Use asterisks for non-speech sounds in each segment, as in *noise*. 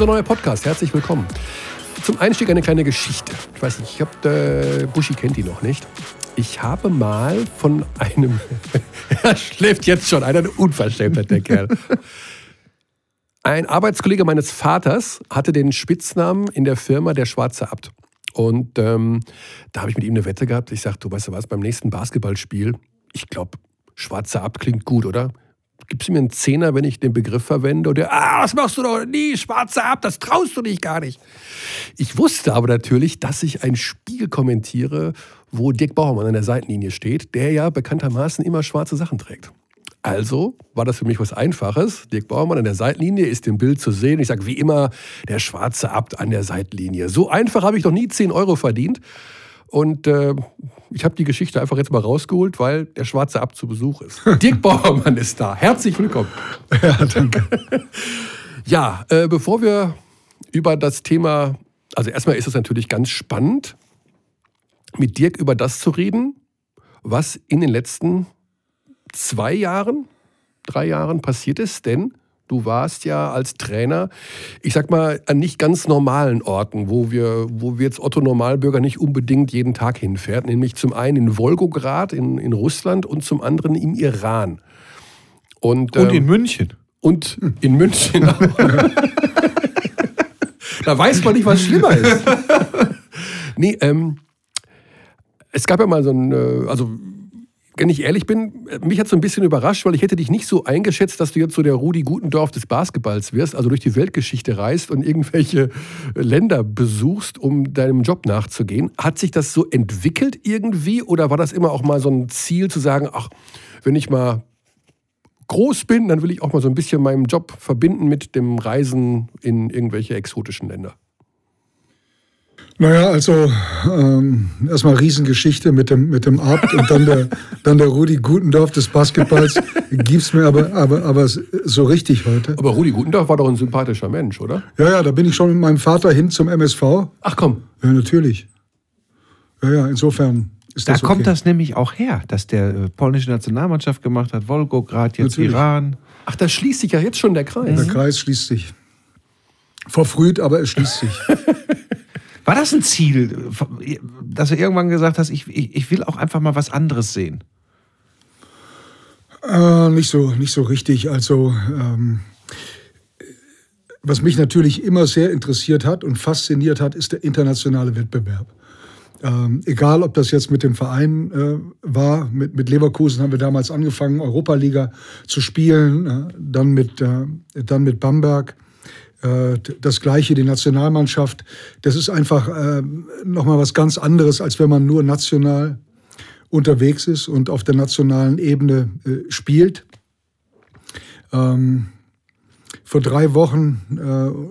unser neuer Podcast. Herzlich willkommen. Zum Einstieg eine kleine Geschichte. Ich weiß nicht, ich habe, äh, Buschi kennt die noch nicht. Ich habe mal von einem, *laughs* er schläft jetzt schon, einer Unverschämtheit, der Kerl. Ein Arbeitskollege meines Vaters hatte den Spitznamen in der Firma der Schwarze Abt. Und ähm, da habe ich mit ihm eine Wette gehabt. Ich sagte, du weißt du was, beim nächsten Basketballspiel, ich glaube, Schwarze Abt klingt gut, oder? Gibst du mir einen Zehner, wenn ich den Begriff verwende? Und der, ah, was machst du doch nie, Schwarze Abt, das traust du dich gar nicht. Ich wusste aber natürlich, dass ich ein Spiel kommentiere, wo Dirk Bauermann an der Seitenlinie steht, der ja bekanntermaßen immer schwarze Sachen trägt. Also war das für mich was Einfaches. Dirk Bauermann an der Seitenlinie ist im Bild zu sehen. Ich sage wie immer, der schwarze Abt an der Seitenlinie. So einfach habe ich noch nie 10 Euro verdient. Und äh, ich habe die Geschichte einfach jetzt mal rausgeholt, weil der schwarze Abt zu Besuch ist. *laughs* Dirk Bauermann ist da. Herzlich willkommen. *laughs* Ja, danke. ja, äh, bevor wir über das Thema, also erstmal ist es natürlich ganz spannend, mit Dirk über das zu reden, was in den letzten zwei Jahren, drei Jahren passiert ist, denn du warst ja als Trainer, ich sag mal, an nicht ganz normalen Orten, wo wir, wo wir jetzt Otto Normalbürger nicht unbedingt jeden Tag hinfährt, nämlich zum einen in Wolgograd in, in Russland und zum anderen im Iran. Und, und in ähm, München. Und in München *laughs* da weiß man nicht, was schlimmer ist. *laughs* nee, ähm, es gab ja mal so ein, äh, also wenn ich ehrlich bin, mich hat es so ein bisschen überrascht, weil ich hätte dich nicht so eingeschätzt, dass du jetzt so der Rudi Gutendorf des Basketballs wirst, also durch die Weltgeschichte reist und irgendwelche Länder besuchst, um deinem Job nachzugehen. Hat sich das so entwickelt irgendwie oder war das immer auch mal so ein Ziel zu sagen, ach, wenn ich mal groß bin, dann will ich auch mal so ein bisschen meinen Job verbinden mit dem Reisen in irgendwelche exotischen Länder? Naja, also ähm, erstmal Riesengeschichte mit dem, mit dem Abt und dann der, *laughs* dann der Rudi Gutendorf des Basketballs. Gibt's mir aber, aber, aber so richtig heute. Aber Rudi Gutendorf war doch ein sympathischer Mensch, oder? Ja, ja, da bin ich schon mit meinem Vater hin zum MSV. Ach komm. Ja, natürlich. Ja, ja, insofern. Ist da das okay. kommt das nämlich auch her, dass der äh, polnische Nationalmannschaft gemacht hat, Volgograd, jetzt natürlich. Iran. Ach, da schließt sich ja jetzt schon der Kreis. Der Kreis schließt sich. Verfrüht, aber es schließt sich. *laughs* War das ein Ziel, dass du irgendwann gesagt hast, ich, ich, ich will auch einfach mal was anderes sehen? Äh, nicht, so, nicht so richtig. Also, ähm, was mich natürlich immer sehr interessiert hat und fasziniert hat, ist der internationale Wettbewerb. Ähm, egal, ob das jetzt mit dem Verein äh, war, mit, mit Leverkusen haben wir damals angefangen, Europaliga zu spielen, äh, dann, mit, äh, dann mit Bamberg. Äh, das gleiche, die Nationalmannschaft. Das ist einfach äh, nochmal was ganz anderes, als wenn man nur national unterwegs ist und auf der nationalen Ebene äh, spielt. Ähm, vor drei Wochen,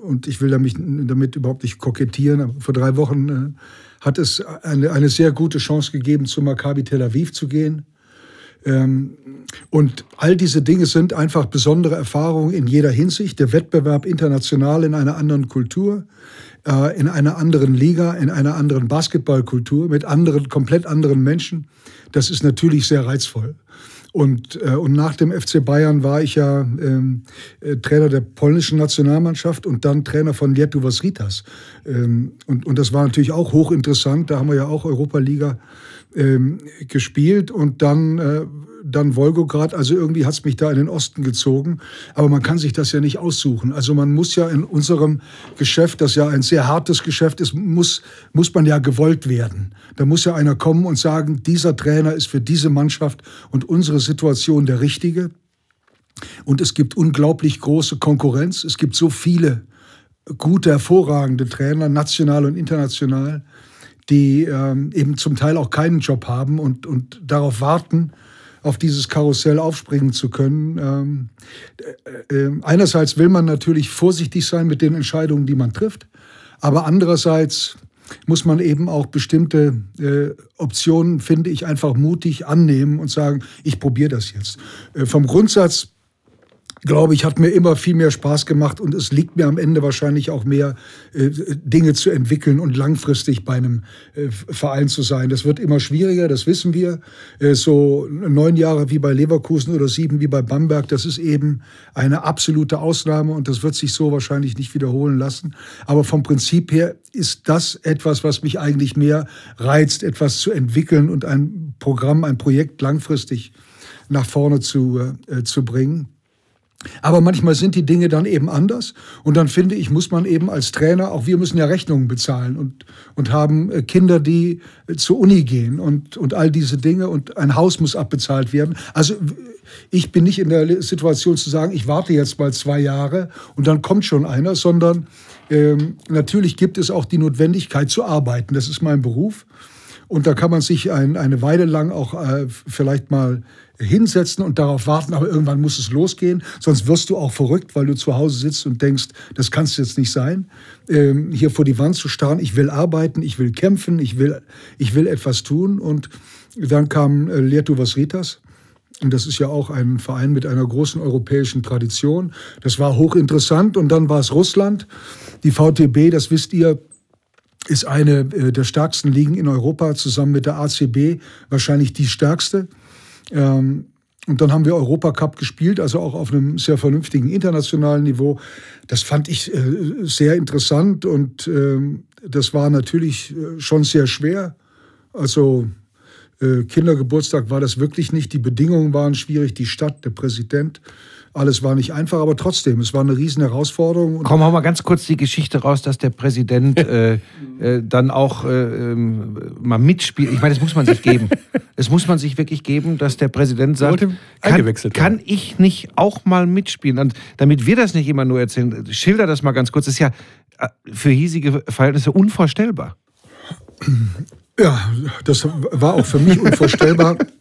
und ich will damit, damit überhaupt nicht kokettieren, aber vor drei Wochen hat es eine, eine sehr gute Chance gegeben, zu Maccabi Tel Aviv zu gehen. Ähm, und all diese Dinge sind einfach besondere Erfahrungen in jeder Hinsicht. Der Wettbewerb international in einer anderen Kultur, äh, in einer anderen Liga, in einer anderen Basketballkultur, mit anderen, komplett anderen Menschen. Das ist natürlich sehr reizvoll. Und, äh, und nach dem FC Bayern war ich ja ähm, äh, Trainer der polnischen Nationalmannschaft und dann Trainer von Lietuvas Ritas. Ähm, und, und das war natürlich auch hochinteressant. Da haben wir ja auch Europa-Liga ähm, gespielt und dann, äh, dann Wolgograd. Also irgendwie hat es mich da in den Osten gezogen. Aber man kann sich das ja nicht aussuchen. Also man muss ja in unserem Geschäft, das ja ein sehr hartes Geschäft ist, muss, muss man ja gewollt werden. Da muss ja einer kommen und sagen, dieser Trainer ist für diese Mannschaft und unsere Situation der richtige. Und es gibt unglaublich große Konkurrenz. Es gibt so viele gute, hervorragende Trainer, national und international die ähm, eben zum Teil auch keinen Job haben und, und darauf warten, auf dieses Karussell aufspringen zu können. Ähm, äh, äh, einerseits will man natürlich vorsichtig sein mit den Entscheidungen, die man trifft, aber andererseits muss man eben auch bestimmte äh, Optionen, finde ich, einfach mutig annehmen und sagen, ich probiere das jetzt. Äh, vom Grundsatz glaube ich, hat mir immer viel mehr Spaß gemacht und es liegt mir am Ende wahrscheinlich auch mehr, äh, Dinge zu entwickeln und langfristig bei einem äh, Verein zu sein. Das wird immer schwieriger, das wissen wir. Äh, so neun Jahre wie bei Leverkusen oder sieben wie bei Bamberg, das ist eben eine absolute Ausnahme und das wird sich so wahrscheinlich nicht wiederholen lassen. Aber vom Prinzip her ist das etwas, was mich eigentlich mehr reizt, etwas zu entwickeln und ein Programm, ein Projekt langfristig nach vorne zu, äh, zu bringen. Aber manchmal sind die Dinge dann eben anders. Und dann finde ich, muss man eben als Trainer, auch wir müssen ja Rechnungen bezahlen und, und haben äh, Kinder, die äh, zur Uni gehen und, und all diese Dinge. Und ein Haus muss abbezahlt werden. Also ich bin nicht in der Situation zu sagen, ich warte jetzt mal zwei Jahre und dann kommt schon einer, sondern ähm, natürlich gibt es auch die Notwendigkeit zu arbeiten. Das ist mein Beruf. Und da kann man sich ein, eine Weile lang auch äh, vielleicht mal hinsetzen und darauf warten, aber irgendwann muss es losgehen, sonst wirst du auch verrückt, weil du zu Hause sitzt und denkst, das kann es jetzt nicht sein, ähm, hier vor die Wand zu starren, ich will arbeiten, ich will kämpfen, ich will, ich will etwas tun und dann kam äh, Lehrtu Vasritas. Und das ist ja auch ein Verein mit einer großen europäischen Tradition. Das war hochinteressant. Und dann war es Russland. Die VTB, das wisst ihr, ist eine äh, der stärksten Ligen in Europa, zusammen mit der ACB wahrscheinlich die stärkste. Ähm, und dann haben wir Europacup gespielt, also auch auf einem sehr vernünftigen internationalen Niveau. Das fand ich äh, sehr interessant und ähm, das war natürlich äh, schon sehr schwer. Also äh, Kindergeburtstag war das wirklich nicht. Die Bedingungen waren schwierig, die Stadt, der Präsident. Alles war nicht einfach, aber trotzdem, es war eine riesen Herausforderung. Komm, hau mal ganz kurz die Geschichte raus, dass der Präsident *laughs* äh, äh, dann auch äh, ähm, mal mitspielt. Ich meine, das muss man sich geben. Es muss man sich wirklich geben, dass der Präsident sagt, kann, kann, ich nicht auch mal mitspielen? Und damit wir das nicht immer nur erzählen, schilder das mal ganz kurz. Das ist ja äh, für hiesige Verhältnisse unvorstellbar. Ja, das war auch für mich unvorstellbar. *laughs*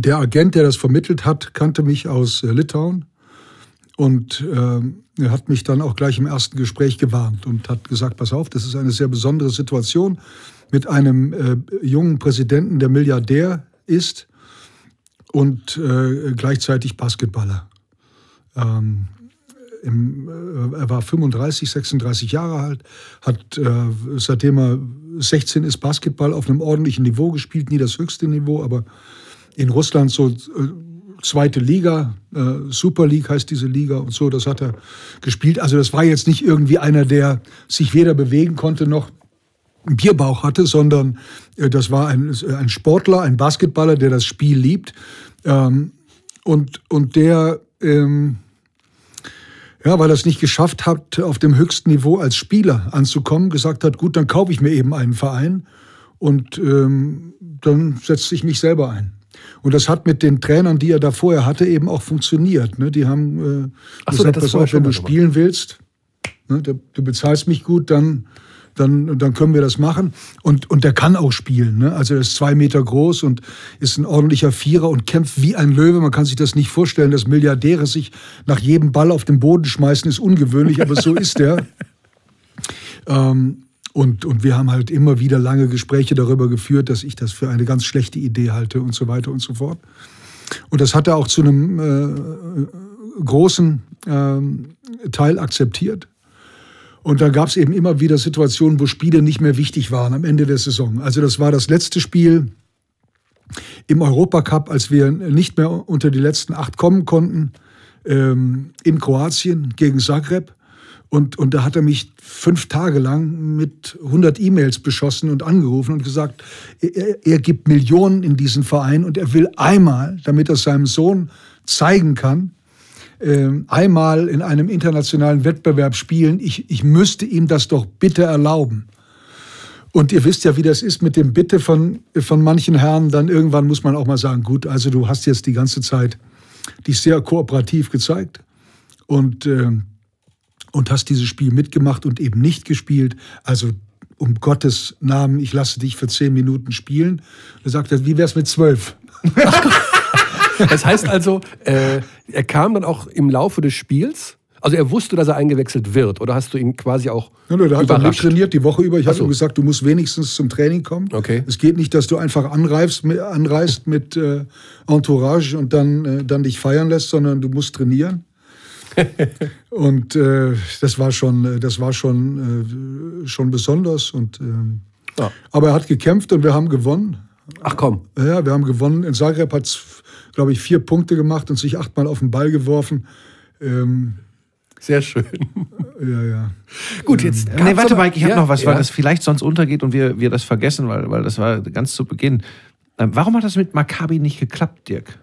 Der Agent, der das vermittelt hat, kannte mich aus äh, Litauen und äh, hat mich dann auch gleich im ersten Gespräch gewarnt und hat gesagt, pass auf, das ist eine sehr besondere Situation mit einem äh, jungen Präsidenten, der Milliardär ist und äh, gleichzeitig Basketballer. Ähm, im, äh, er war 35, 36 Jahre alt, hat äh, seitdem er 16 ist Basketball auf einem ordentlichen Niveau gespielt, nie das höchste Niveau, aber in Russland so äh, zweite Liga, äh, Super League heißt diese Liga und so, das hat er gespielt. Also das war jetzt nicht irgendwie einer, der sich weder bewegen konnte noch einen Bierbauch hatte, sondern äh, das war ein, ein Sportler, ein Basketballer, der das Spiel liebt. Ähm, und, und der, ähm, ja, weil er es nicht geschafft hat, auf dem höchsten Niveau als Spieler anzukommen, gesagt hat, gut, dann kaufe ich mir eben einen Verein und ähm, dann setze ich mich selber ein. Und das hat mit den Trainern, die er da vorher hatte, eben auch funktioniert. Ne? Die haben äh, so, gesagt, pass auf, wenn du spielen willst, ne, du bezahlst mich gut, dann, dann, dann können wir das machen. Und, und der kann auch spielen. Ne? Also er ist zwei Meter groß und ist ein ordentlicher Vierer und kämpft wie ein Löwe. Man kann sich das nicht vorstellen, dass Milliardäre sich nach jedem Ball auf den Boden schmeißen, ist ungewöhnlich, aber so ist er. *laughs* Ähm, und, und wir haben halt immer wieder lange Gespräche darüber geführt, dass ich das für eine ganz schlechte Idee halte und so weiter und so fort. Und das hat er auch zu einem äh, großen äh, Teil akzeptiert. Und da gab es eben immer wieder Situationen, wo Spiele nicht mehr wichtig waren am Ende der Saison. Also das war das letzte Spiel im Europacup, als wir nicht mehr unter die letzten acht kommen konnten, ähm, in Kroatien gegen Zagreb. Und, und da hat er mich fünf Tage lang mit 100 E-Mails beschossen und angerufen und gesagt, er, er gibt Millionen in diesen Verein und er will einmal, damit er seinem Sohn zeigen kann, äh, einmal in einem internationalen Wettbewerb spielen. Ich, ich müsste ihm das doch bitte erlauben. Und ihr wisst ja, wie das ist mit dem Bitte von, von manchen Herren. Dann irgendwann muss man auch mal sagen, gut, also du hast jetzt die ganze Zeit dich sehr kooperativ gezeigt. Und äh, und hast dieses Spiel mitgemacht und eben nicht gespielt. Also um Gottes Namen, ich lasse dich für zehn Minuten spielen. Er sagt er, wie wär's mit zwölf? *laughs* das heißt also, äh, er kam dann auch im Laufe des Spiels. Also er wusste, dass er eingewechselt wird, oder hast du ihn quasi auch ja, ne, der hat dann trainiert die Woche über. Ich so. habe ihm gesagt, du musst wenigstens zum Training kommen. Okay. Es geht nicht, dass du einfach anreifst, anreist mit äh, Entourage und dann, äh, dann dich feiern lässt, sondern du musst trainieren. *laughs* und äh, das war schon, das war schon, äh, schon besonders. Und, ähm, ja. Aber er hat gekämpft und wir haben gewonnen. Ach komm. Ja, wir haben gewonnen. In Zagreb hat es, glaube ich, vier Punkte gemacht und sich achtmal auf den Ball geworfen. Ähm, sehr schön. Ja, ja. Gut, jetzt. Ähm, nee, warte, Mike, ich habe ja, noch was, weil ja. das vielleicht sonst untergeht und wir, wir das vergessen, weil, weil das war ganz zu Beginn. Ähm, warum hat das mit Maccabi nicht geklappt, Dirk?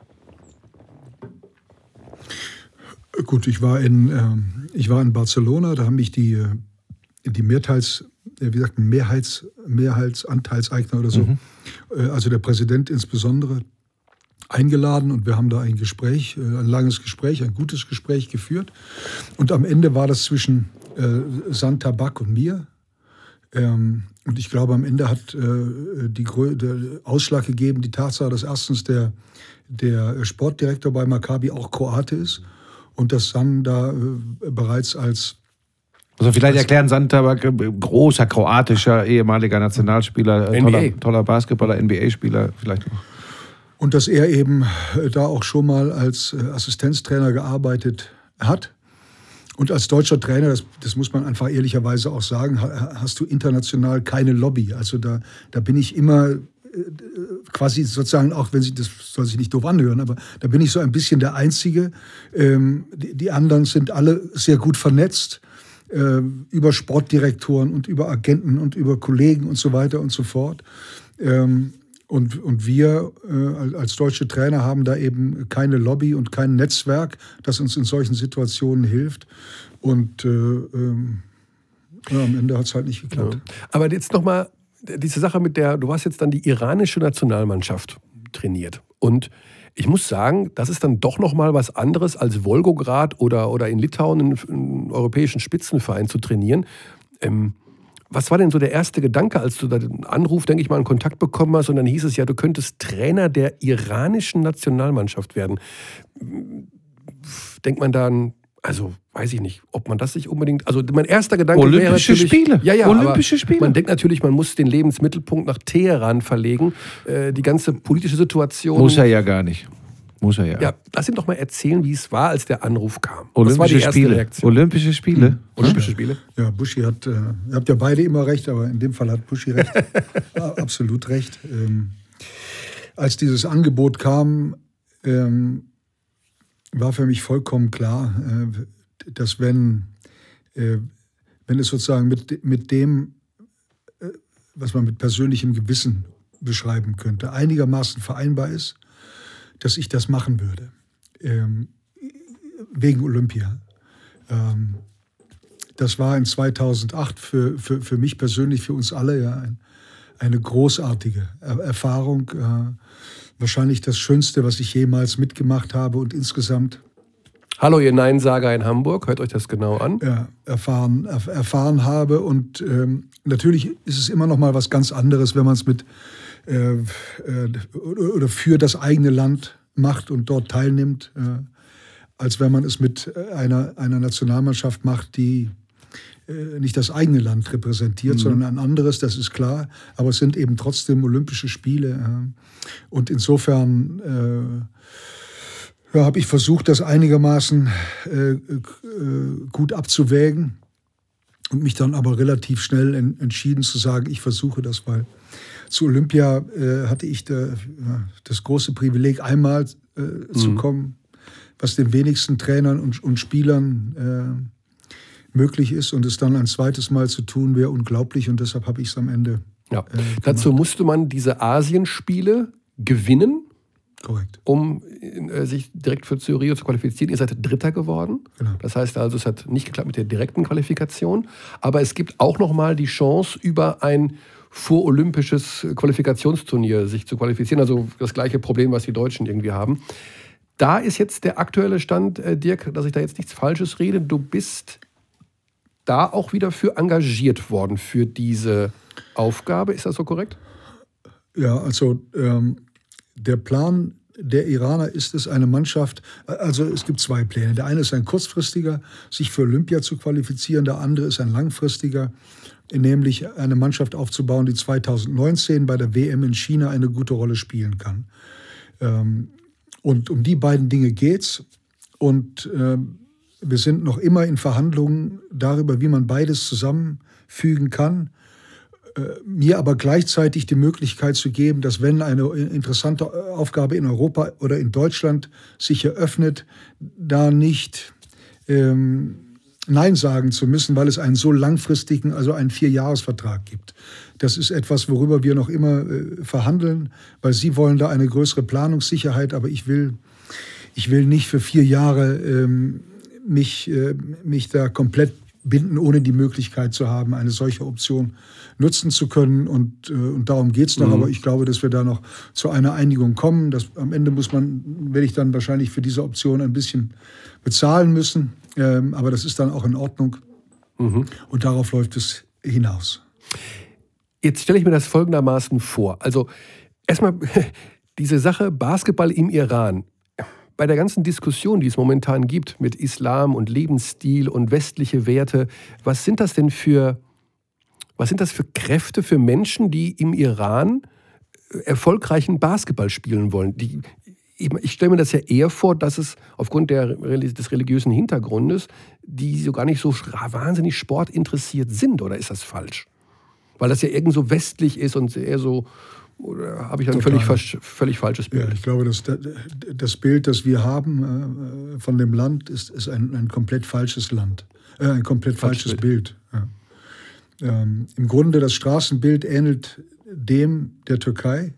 Gut, ich war in, äh, ich war in Barcelona, da haben mich die, äh, die Mehrteils, äh, wie sagt man, Mehrheits, Mehrheitsanteilseigner oder so, mhm. äh, also der Präsident insbesondere, eingeladen und wir haben da ein Gespräch, ein langes Gespräch, ein gutes Gespräch geführt. Und am Ende war das zwischen äh, Santa Bak und mir. Ähm, und ich glaube, am Ende hat äh, die, der Ausschlag gegeben, die Tatsache, dass erstens der, der Sportdirektor bei Maccabi auch Kroate ist und dass San da äh, bereits als also vielleicht erklären Santa, großer kroatischer ehemaliger Nationalspieler, toller, toller Basketballer, NBA-Spieler vielleicht noch. Und dass er eben äh, da auch schon mal als äh, Assistenztrainer gearbeitet hat. Und als deutscher Trainer, das, das, muss man einfach ehrlicherweise auch sagen, hast du international keine Lobby. Also da, da bin ich immer äh, quasi sozusagen, auch wenn sie, das soll sich nicht doof anhören, aber da bin ich so ein bisschen der Einzige. Ähm, die, die, anderen sind alle sehr gut vernetzt äh, über Sportdirektoren und über Agenten und über Kollegen und so weiter und so fort. Ähm, und, und wir äh, als deutsche Trainer haben da eben keine Lobby und kein Netzwerk, das uns in solchen Situationen hilft. Und äh, ähm, ja, am Ende hat es halt nicht geklappt. Ja. Aber jetzt nochmal diese Sache mit der, du hast jetzt dann die iranische Nationalmannschaft trainiert. Und ich muss sagen, das ist dann doch nochmal was anderes als Wolgograd oder, oder in Litauen einen, einen europäischen Spitzenverein zu trainieren. Ähm, was war denn so der erste Gedanke, als du den Anruf, denke ich mal, in Kontakt bekommen hast und dann hieß es ja, du könntest Trainer der iranischen Nationalmannschaft werden. Denkt man dann, also weiß ich nicht, ob man das sich unbedingt. Also mein erster Gedanke Olympische wäre Spiele. Ja, ja, Olympische Spiele. Man denkt natürlich, man muss den Lebensmittelpunkt nach Teheran verlegen. Äh, die ganze politische Situation. Muss er ja gar nicht. Muss er ja. Ja, lass ihn doch mal erzählen, wie es war, als der Anruf kam. Olympische Spiele. Reaktion. Olympische Spiele. Mhm. Olympische Spiele. Ja, Buschi hat, äh, ihr habt ja beide immer recht, aber in dem Fall hat Buschi recht. *laughs* Absolut recht. Ähm, als dieses Angebot kam, ähm, war für mich vollkommen klar, äh, dass wenn, äh, wenn es sozusagen mit, mit dem, äh, was man mit persönlichem Gewissen beschreiben könnte, einigermaßen vereinbar ist, dass ich das machen würde. Ähm, wegen Olympia. Ähm, das war in 2008 für, für, für mich persönlich, für uns alle ja ein, eine großartige Erfahrung. Äh, wahrscheinlich das Schönste, was ich jemals mitgemacht habe und insgesamt. Hallo, ihr Neinsager in Hamburg, hört euch das genau an. Ja, erfahren, erfahren habe. Und ähm, natürlich ist es immer noch mal was ganz anderes, wenn man es mit äh, äh, oder für das eigene Land macht und dort teilnimmt, äh, als wenn man es mit einer, einer Nationalmannschaft macht, die nicht das eigene Land repräsentiert, mhm. sondern ein anderes, das ist klar. Aber es sind eben trotzdem Olympische Spiele. Und insofern ja, habe ich versucht, das einigermaßen äh, äh, gut abzuwägen und mich dann aber relativ schnell en entschieden zu sagen, ich versuche das, weil zu Olympia äh, hatte ich da, das große Privileg, einmal äh, mhm. zu kommen, was den wenigsten Trainern und, und Spielern äh, möglich ist. Und es dann ein zweites Mal zu tun, wäre unglaublich. Und deshalb habe ich es am Ende. Ja. Äh, Dazu musste man diese Asienspiele gewinnen. Korrekt. Um äh, sich direkt für Rio zu qualifizieren. Ihr seid Dritter geworden. Genau. Das heißt also, es hat nicht geklappt mit der direkten Qualifikation. Aber es gibt auch noch mal die Chance, über ein vorolympisches Qualifikationsturnier sich zu qualifizieren. Also das gleiche Problem, was die Deutschen irgendwie haben. Da ist jetzt der aktuelle Stand, äh, Dirk, dass ich da jetzt nichts Falsches rede. Du bist da auch wieder für engagiert worden für diese Aufgabe. Ist das so korrekt? Ja, also ähm, der Plan der Iraner ist es, eine Mannschaft, also es gibt zwei Pläne. Der eine ist ein kurzfristiger, sich für Olympia zu qualifizieren, der andere ist ein langfristiger, nämlich eine Mannschaft aufzubauen, die 2019 bei der WM in China eine gute Rolle spielen kann. Ähm, und um die beiden Dinge geht's. Und ähm, wir sind noch immer in Verhandlungen darüber, wie man beides zusammenfügen kann. Äh, mir aber gleichzeitig die Möglichkeit zu geben, dass wenn eine interessante Aufgabe in Europa oder in Deutschland sich eröffnet, da nicht ähm, Nein sagen zu müssen, weil es einen so langfristigen, also einen Vierjahresvertrag gibt. Das ist etwas, worüber wir noch immer äh, verhandeln, weil Sie wollen da eine größere Planungssicherheit, aber ich will, ich will nicht für vier Jahre ähm, mich, äh, mich da komplett binden, ohne die Möglichkeit zu haben, eine solche Option nutzen zu können. Und, äh, und darum geht es noch. Mhm. Aber ich glaube, dass wir da noch zu einer Einigung kommen. Das, am Ende muss man, werde ich dann wahrscheinlich für diese Option ein bisschen bezahlen müssen. Ähm, aber das ist dann auch in Ordnung. Mhm. Und darauf läuft es hinaus. Jetzt stelle ich mir das folgendermaßen vor. Also erstmal *laughs* diese Sache Basketball im Iran. Bei der ganzen Diskussion, die es momentan gibt mit Islam und Lebensstil und westliche Werte, was sind das denn für, was sind das für Kräfte für Menschen, die im Iran äh, erfolgreichen Basketball spielen wollen? Die, ich, stelle mir das ja eher vor, dass es aufgrund der, des religiösen Hintergrundes, die so gar nicht so wahnsinnig sportinteressiert sind, oder ist das falsch? Weil das ja irgend so westlich ist und eher so, oder habe ich ein völlig, völlig falsches Bild? Ja, ich glaube, dass das Bild, das wir haben äh, von dem Land, ist, ist ein, ein komplett falsches Land, äh, ein komplett falsches Bild. Bild. Ja. Ähm, Im Grunde das Straßenbild ähnelt dem der Türkei,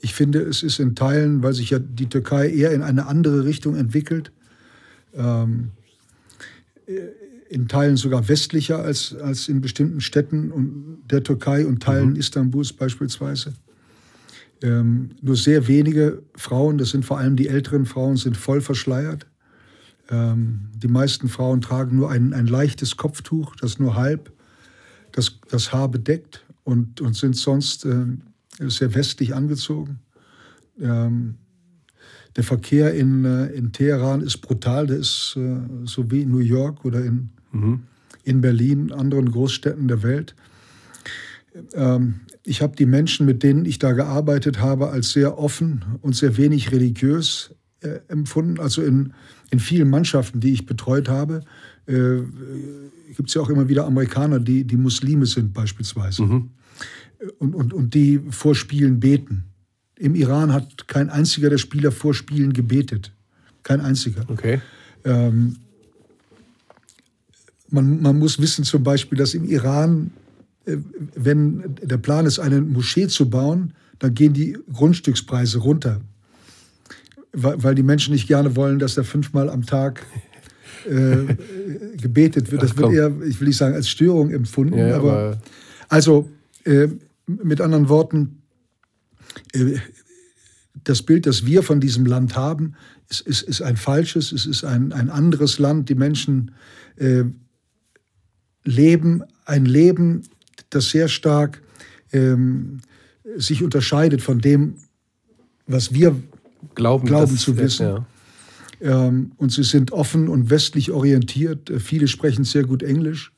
ich finde, es ist in Teilen, weil sich ja die Türkei eher in eine andere Richtung entwickelt, ähm, in Teilen sogar westlicher als, als in bestimmten Städten und der Türkei und Teilen mhm. Istanbuls beispielsweise. Ähm, nur sehr wenige Frauen, das sind vor allem die älteren Frauen, sind voll verschleiert. Ähm, die meisten Frauen tragen nur ein, ein leichtes Kopftuch, das nur halb das, das Haar bedeckt und, und sind sonst äh, sehr westlich angezogen. Ähm, der Verkehr in, äh, in Teheran ist brutal, der ist äh, so wie in New York oder in, mhm. in Berlin, anderen Großstädten der Welt. Ähm, ich habe die Menschen, mit denen ich da gearbeitet habe, als sehr offen und sehr wenig religiös äh, empfunden. Also in, in vielen Mannschaften, die ich betreut habe, äh, gibt es ja auch immer wieder Amerikaner, die, die Muslime sind beispielsweise. Mhm und, und, und die vor Spielen beten. Im Iran hat kein einziger der Spieler vor Spielen gebetet. Kein einziger. Okay. Ähm, man, man muss wissen zum Beispiel, dass im Iran, wenn der Plan ist, eine Moschee zu bauen, dann gehen die Grundstückspreise runter. Weil, weil die Menschen nicht gerne wollen, dass da fünfmal am Tag äh, *laughs* gebetet wird. Das wird eher, ich will nicht sagen, als Störung empfunden. Ja, aber, aber also äh, mit anderen Worten, äh, das Bild, das wir von diesem Land haben, ist, ist, ist ein falsches, es ist ein, ein anderes Land. Die Menschen äh, leben ein Leben, das sehr stark ähm, sich unterscheidet von dem, was wir glauben, glauben zu wissen. Ja. Ähm, und sie sind offen und westlich orientiert. Viele sprechen sehr gut Englisch.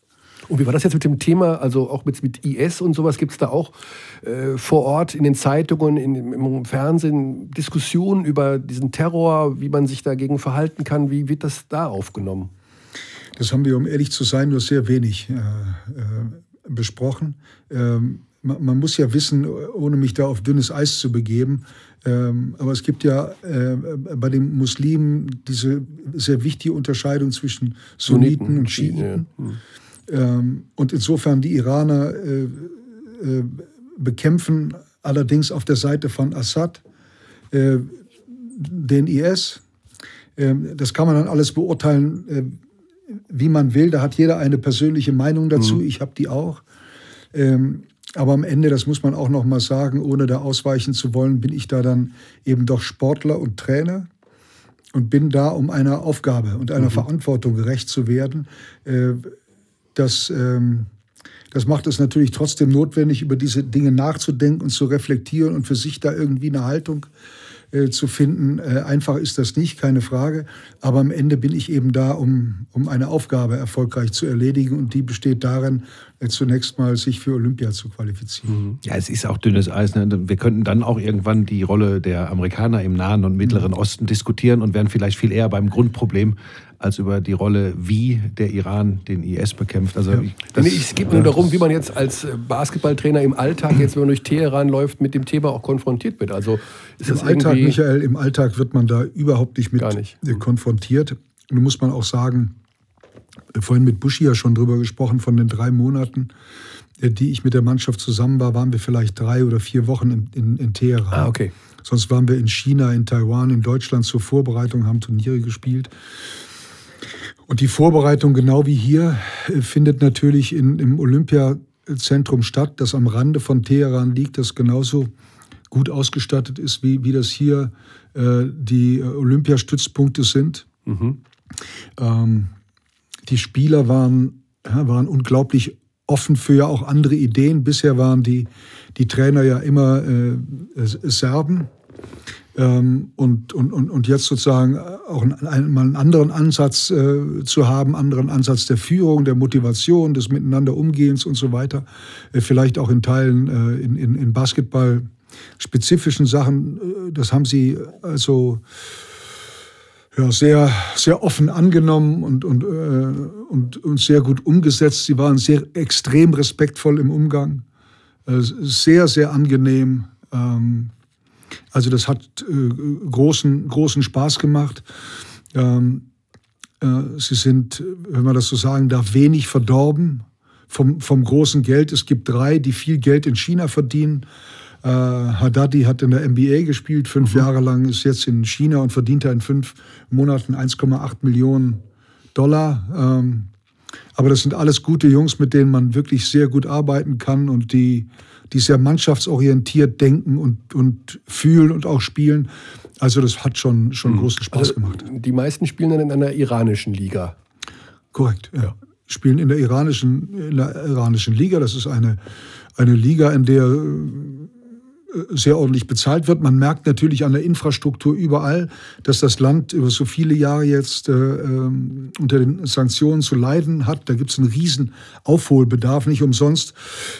Und wie war das jetzt mit dem Thema, also auch mit, mit IS und sowas? Gibt es da auch äh, vor Ort in den Zeitungen, in, im Fernsehen Diskussionen über diesen Terror, wie man sich dagegen verhalten kann? Wie wird das da aufgenommen? Das haben wir, um ehrlich zu sein, nur sehr wenig äh, äh, besprochen. Ähm, man, man, muss ja wissen, ohne mich da auf dünnes Eis zu begeben, ähm, aber es gibt ja äh, bei den Muslimen diese sehr wichtige Unterscheidung zwischen Sunniten, Sunniten und Schiiten. Ja. Hm. Ähm, und insofern die Iraner äh, äh, bekämpfen allerdings auf der Seite von Assad äh, den IS. Ähm, das kann man dann alles beurteilen, wie man will. Da hat jeder eine persönliche Meinung dazu. Mhm. Ich habe die auch. Ähm, aber am Ende, das muss man auch noch mal sagen, ohne da ausweichen zu wollen, bin ich da dann eben doch Sportler und Trainer und bin da, um einer Aufgabe und einer mhm. Verantwortung gerecht zu werden. Das, ähm, das macht es natürlich trotzdem notwendig, über diese Dinge nachzudenken und zu reflektieren und für sich da irgendwie eine Haltung äh, zu finden. Äh, einfach ist das nicht, keine Frage. Aber am Ende bin ich eben da, um, um eine Aufgabe erfolgreich zu erledigen. Und die besteht darin, äh, zunächst mal sich für Olympia zu qualifizieren. Mhm. Ja, es ist auch dünnes Eis. Ne? Wir könnten dann auch irgendwann die Rolle der Amerikaner im Nahen und Mittleren. Osten diskutieren und wären vielleicht viel eher beim Grundproblem als über die Rolle, wie der Iran den IS bekämpft. Also ja. ich, nee, es geht nur darum, wie man jetzt als äh, Basketballtrainer im Alltag, jetzt wenn man durch Teheran läuft, mit dem Thema auch konfrontiert wird. Also ist Im Alltag, Michael, im Alltag wird man da überhaupt nicht mit nicht. konfrontiert. Nun muss man auch sagen, vorhin mit Buschi ja schon drüber gesprochen, von den drei Monaten, äh, die ich mit der Mannschaft zusammen war, waren wir vielleicht drei oder vier Wochen in, in, in Teheran. Ah, okay. Sonst waren wir in China, in Taiwan, in Deutschland zur Vorbereitung, haben Turniere gespielt. Und die Vorbereitung, genau wie hier, äh, findet natürlich in, im Olympiazentrum statt, das am Rande von Teheran liegt, das genauso gut ausgestattet ist, wie, wie das hier äh, die Olympiastützpunkte sind. Mhm. Ähm, die Spieler waren, ja, waren unglaublich offen für ja auch andere Ideen. Bisher waren die, die Trainer ja immer äh, Serben. Ähm, und, und, und jetzt sozusagen auch einen, mal einen anderen Ansatz äh, zu haben, anderen Ansatz der Führung, der Motivation, des Miteinanderumgehens und so weiter. Äh, vielleicht auch in Teilen äh, in, in, in Basketball spezifischen Sachen. Äh, das haben sie also ja, sehr, sehr offen angenommen und, und, äh, und, und sehr gut umgesetzt. Sie waren sehr extrem respektvoll im Umgang, äh, sehr, sehr angenehm. Ähm, also das hat äh, großen, großen Spaß gemacht. Ähm, äh, sie sind, wenn man das so sagen darf, wenig verdorben vom, vom großen Geld. Es gibt drei, die viel Geld in China verdienen äh, Haddadi hat in der NBA gespielt, fünf mhm. Jahre lang, ist jetzt in China und verdient in fünf Monaten 1,8 Millionen Dollar. Ähm, aber das sind alles gute Jungs, mit denen man wirklich sehr gut arbeiten kann und die, die sehr mannschaftsorientiert denken und, und fühlen und auch spielen. Also das hat schon, schon mhm. großen Spaß also gemacht. Die meisten spielen dann in einer iranischen Liga. Korrekt, ja. Spielen in der iranischen, in der iranischen Liga. Das ist eine, eine Liga, in der sehr ordentlich bezahlt wird. Man merkt natürlich an der Infrastruktur überall, dass das Land über so viele Jahre jetzt äh, ähm, unter den Sanktionen zu leiden hat. Da gibt es einen riesen Aufholbedarf. Nicht umsonst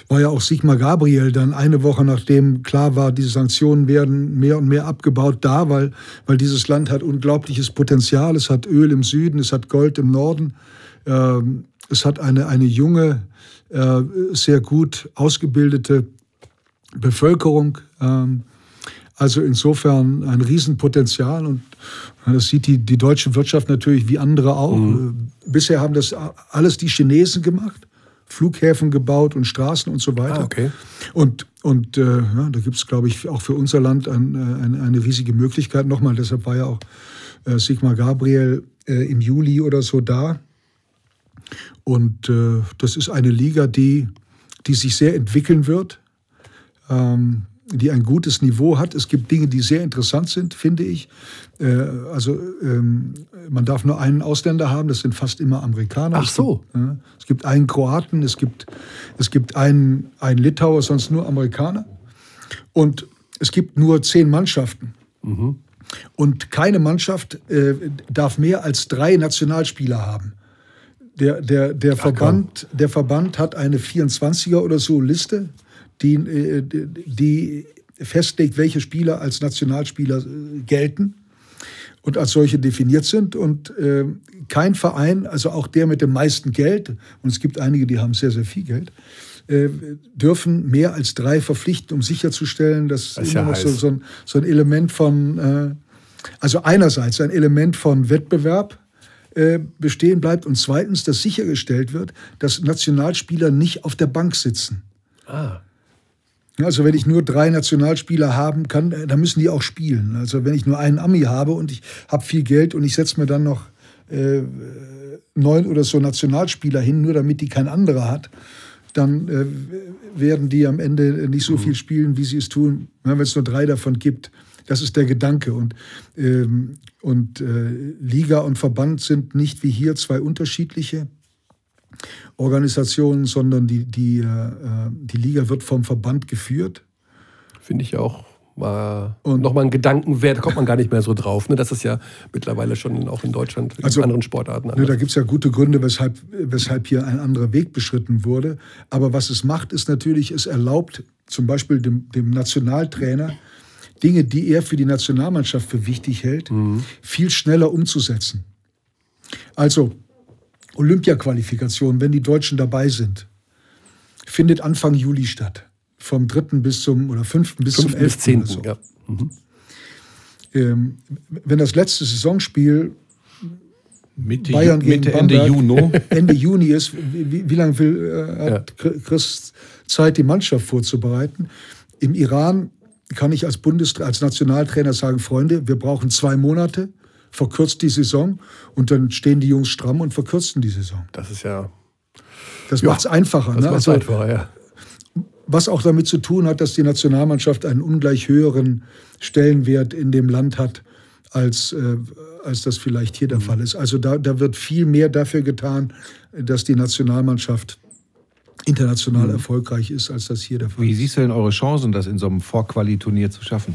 war ja auch Sigmar Gabriel dann eine Woche nachdem klar war, diese Sanktionen werden mehr und mehr abgebaut, da, weil, weil dieses Land hat unglaubliches Potenzial. Es hat Öl im Süden, es hat Gold im Norden. Ähm, es hat eine, eine junge, äh, sehr gut ausgebildete Bevölkerung. Ähm, also insofern ein Riesenpotenzial und das sieht die, die deutsche Wirtschaft natürlich wie andere auch. Mhm. Äh, bisher haben das alles die Chinesen gemacht. Flughäfen gebaut und Straßen und so weiter. Ah, okay. Und, und äh, ja, da gibt es, glaube ich, auch für unser Land ein, äh, eine, eine riesige Möglichkeit. Nochmal, deshalb war ja auch äh, Sigmar Gabriel äh, im Juli oder so da. Und äh, das ist eine Liga, die, die sich sehr entwickeln wird ähm, die ein gutes Niveau hat. Es gibt Dinge, die sehr interessant sind, finde ich. Äh, also ähm, man darf nur einen Ausländer haben, das sind fast immer Amerikaner. Ach so. Es gibt, äh, es gibt einen Kroaten, es gibt, es gibt einen, einen Litauer, sonst nur Amerikaner. Und es gibt nur zehn Mannschaften. Mhm. Und keine Mannschaft äh, darf mehr als drei Nationalspieler haben. Der, der, der, Verband, der Verband hat eine 24er oder so Liste die, äh, die festlegt, welche Spieler als Nationalspieler äh, gelten und als solche definiert sind. Und äh, kein Verein, also auch der mit dem meisten Geld, und es gibt einige, die haben sehr, sehr viel Geld, äh, dürfen mehr als drei verpflichten, um sicherzustellen, dass das immer noch so, so, ein, so, ein, Element von, äh, also einerseits ein Element von Wettbewerb, äh, bestehen bleibt und zweitens, dass sichergestellt wird, dass Nationalspieler nicht auf der Bank sitzen. Ah. Also wenn ich nur drei Nationalspieler haben kann, äh, dann müssen die auch spielen. Also wenn ich nur einen Ami habe und ich habe viel Geld und ich setze mir dann noch äh, neun oder so Nationalspieler hin, nur damit die kein anderer hat, dann äh, werden die am Ende nicht so mhm. viel spielen, wie sie es tun, wenn es nur drei davon gibt. Das ist der Gedanke. Und, ähm, und äh, Liga und Verband sind nicht wie hier zwei unterschiedliche Organisationen, sondern die, die, äh, die Liga wird vom Verband geführt. Finde ich auch war und nochmal ein Gedankenwert, da kommt man gar nicht mehr so drauf. Ne? Das ist ja mittlerweile schon auch in Deutschland in also, anderen Sportarten Ne, da gibt es ja gute Gründe, weshalb, weshalb hier ein anderer Weg beschritten wurde. Aber was es macht, ist natürlich, es erlaubt zum Beispiel dem, dem Nationaltrainer, Dinge, die er für die Nationalmannschaft für wichtig hält, mhm. viel schneller umzusetzen. Also, Olympia-Qualifikation, wenn die Deutschen dabei sind, findet Anfang Juli statt. Vom 3. bis zum, oder 5. bis 5. zum 11. Bis 10. So. Ja. Mhm. Ähm, wenn das letzte Saisonspiel Mitte, Bayern gegen Mitte Bamberg, Ende Juni. *laughs* Ende Juni ist, wie, wie lange will, äh, hat ja. Chris Zeit, die Mannschaft vorzubereiten? Im Iran kann ich als Bundes als Nationaltrainer sagen, Freunde, wir brauchen zwei Monate, verkürzt die Saison und dann stehen die Jungs stramm und verkürzen die Saison. Das ist ja. Das macht es einfacher. Das ne? also, einfacher, ja. Was auch damit zu tun hat, dass die Nationalmannschaft einen ungleich höheren Stellenwert in dem Land hat, als, äh, als das vielleicht hier der mhm. Fall ist. Also da, da wird viel mehr dafür getan, dass die Nationalmannschaft international mhm. erfolgreich ist, als das hier der Fall ist. Wie siehst du denn eure Chancen, das in so einem Vorquali-Turnier zu schaffen?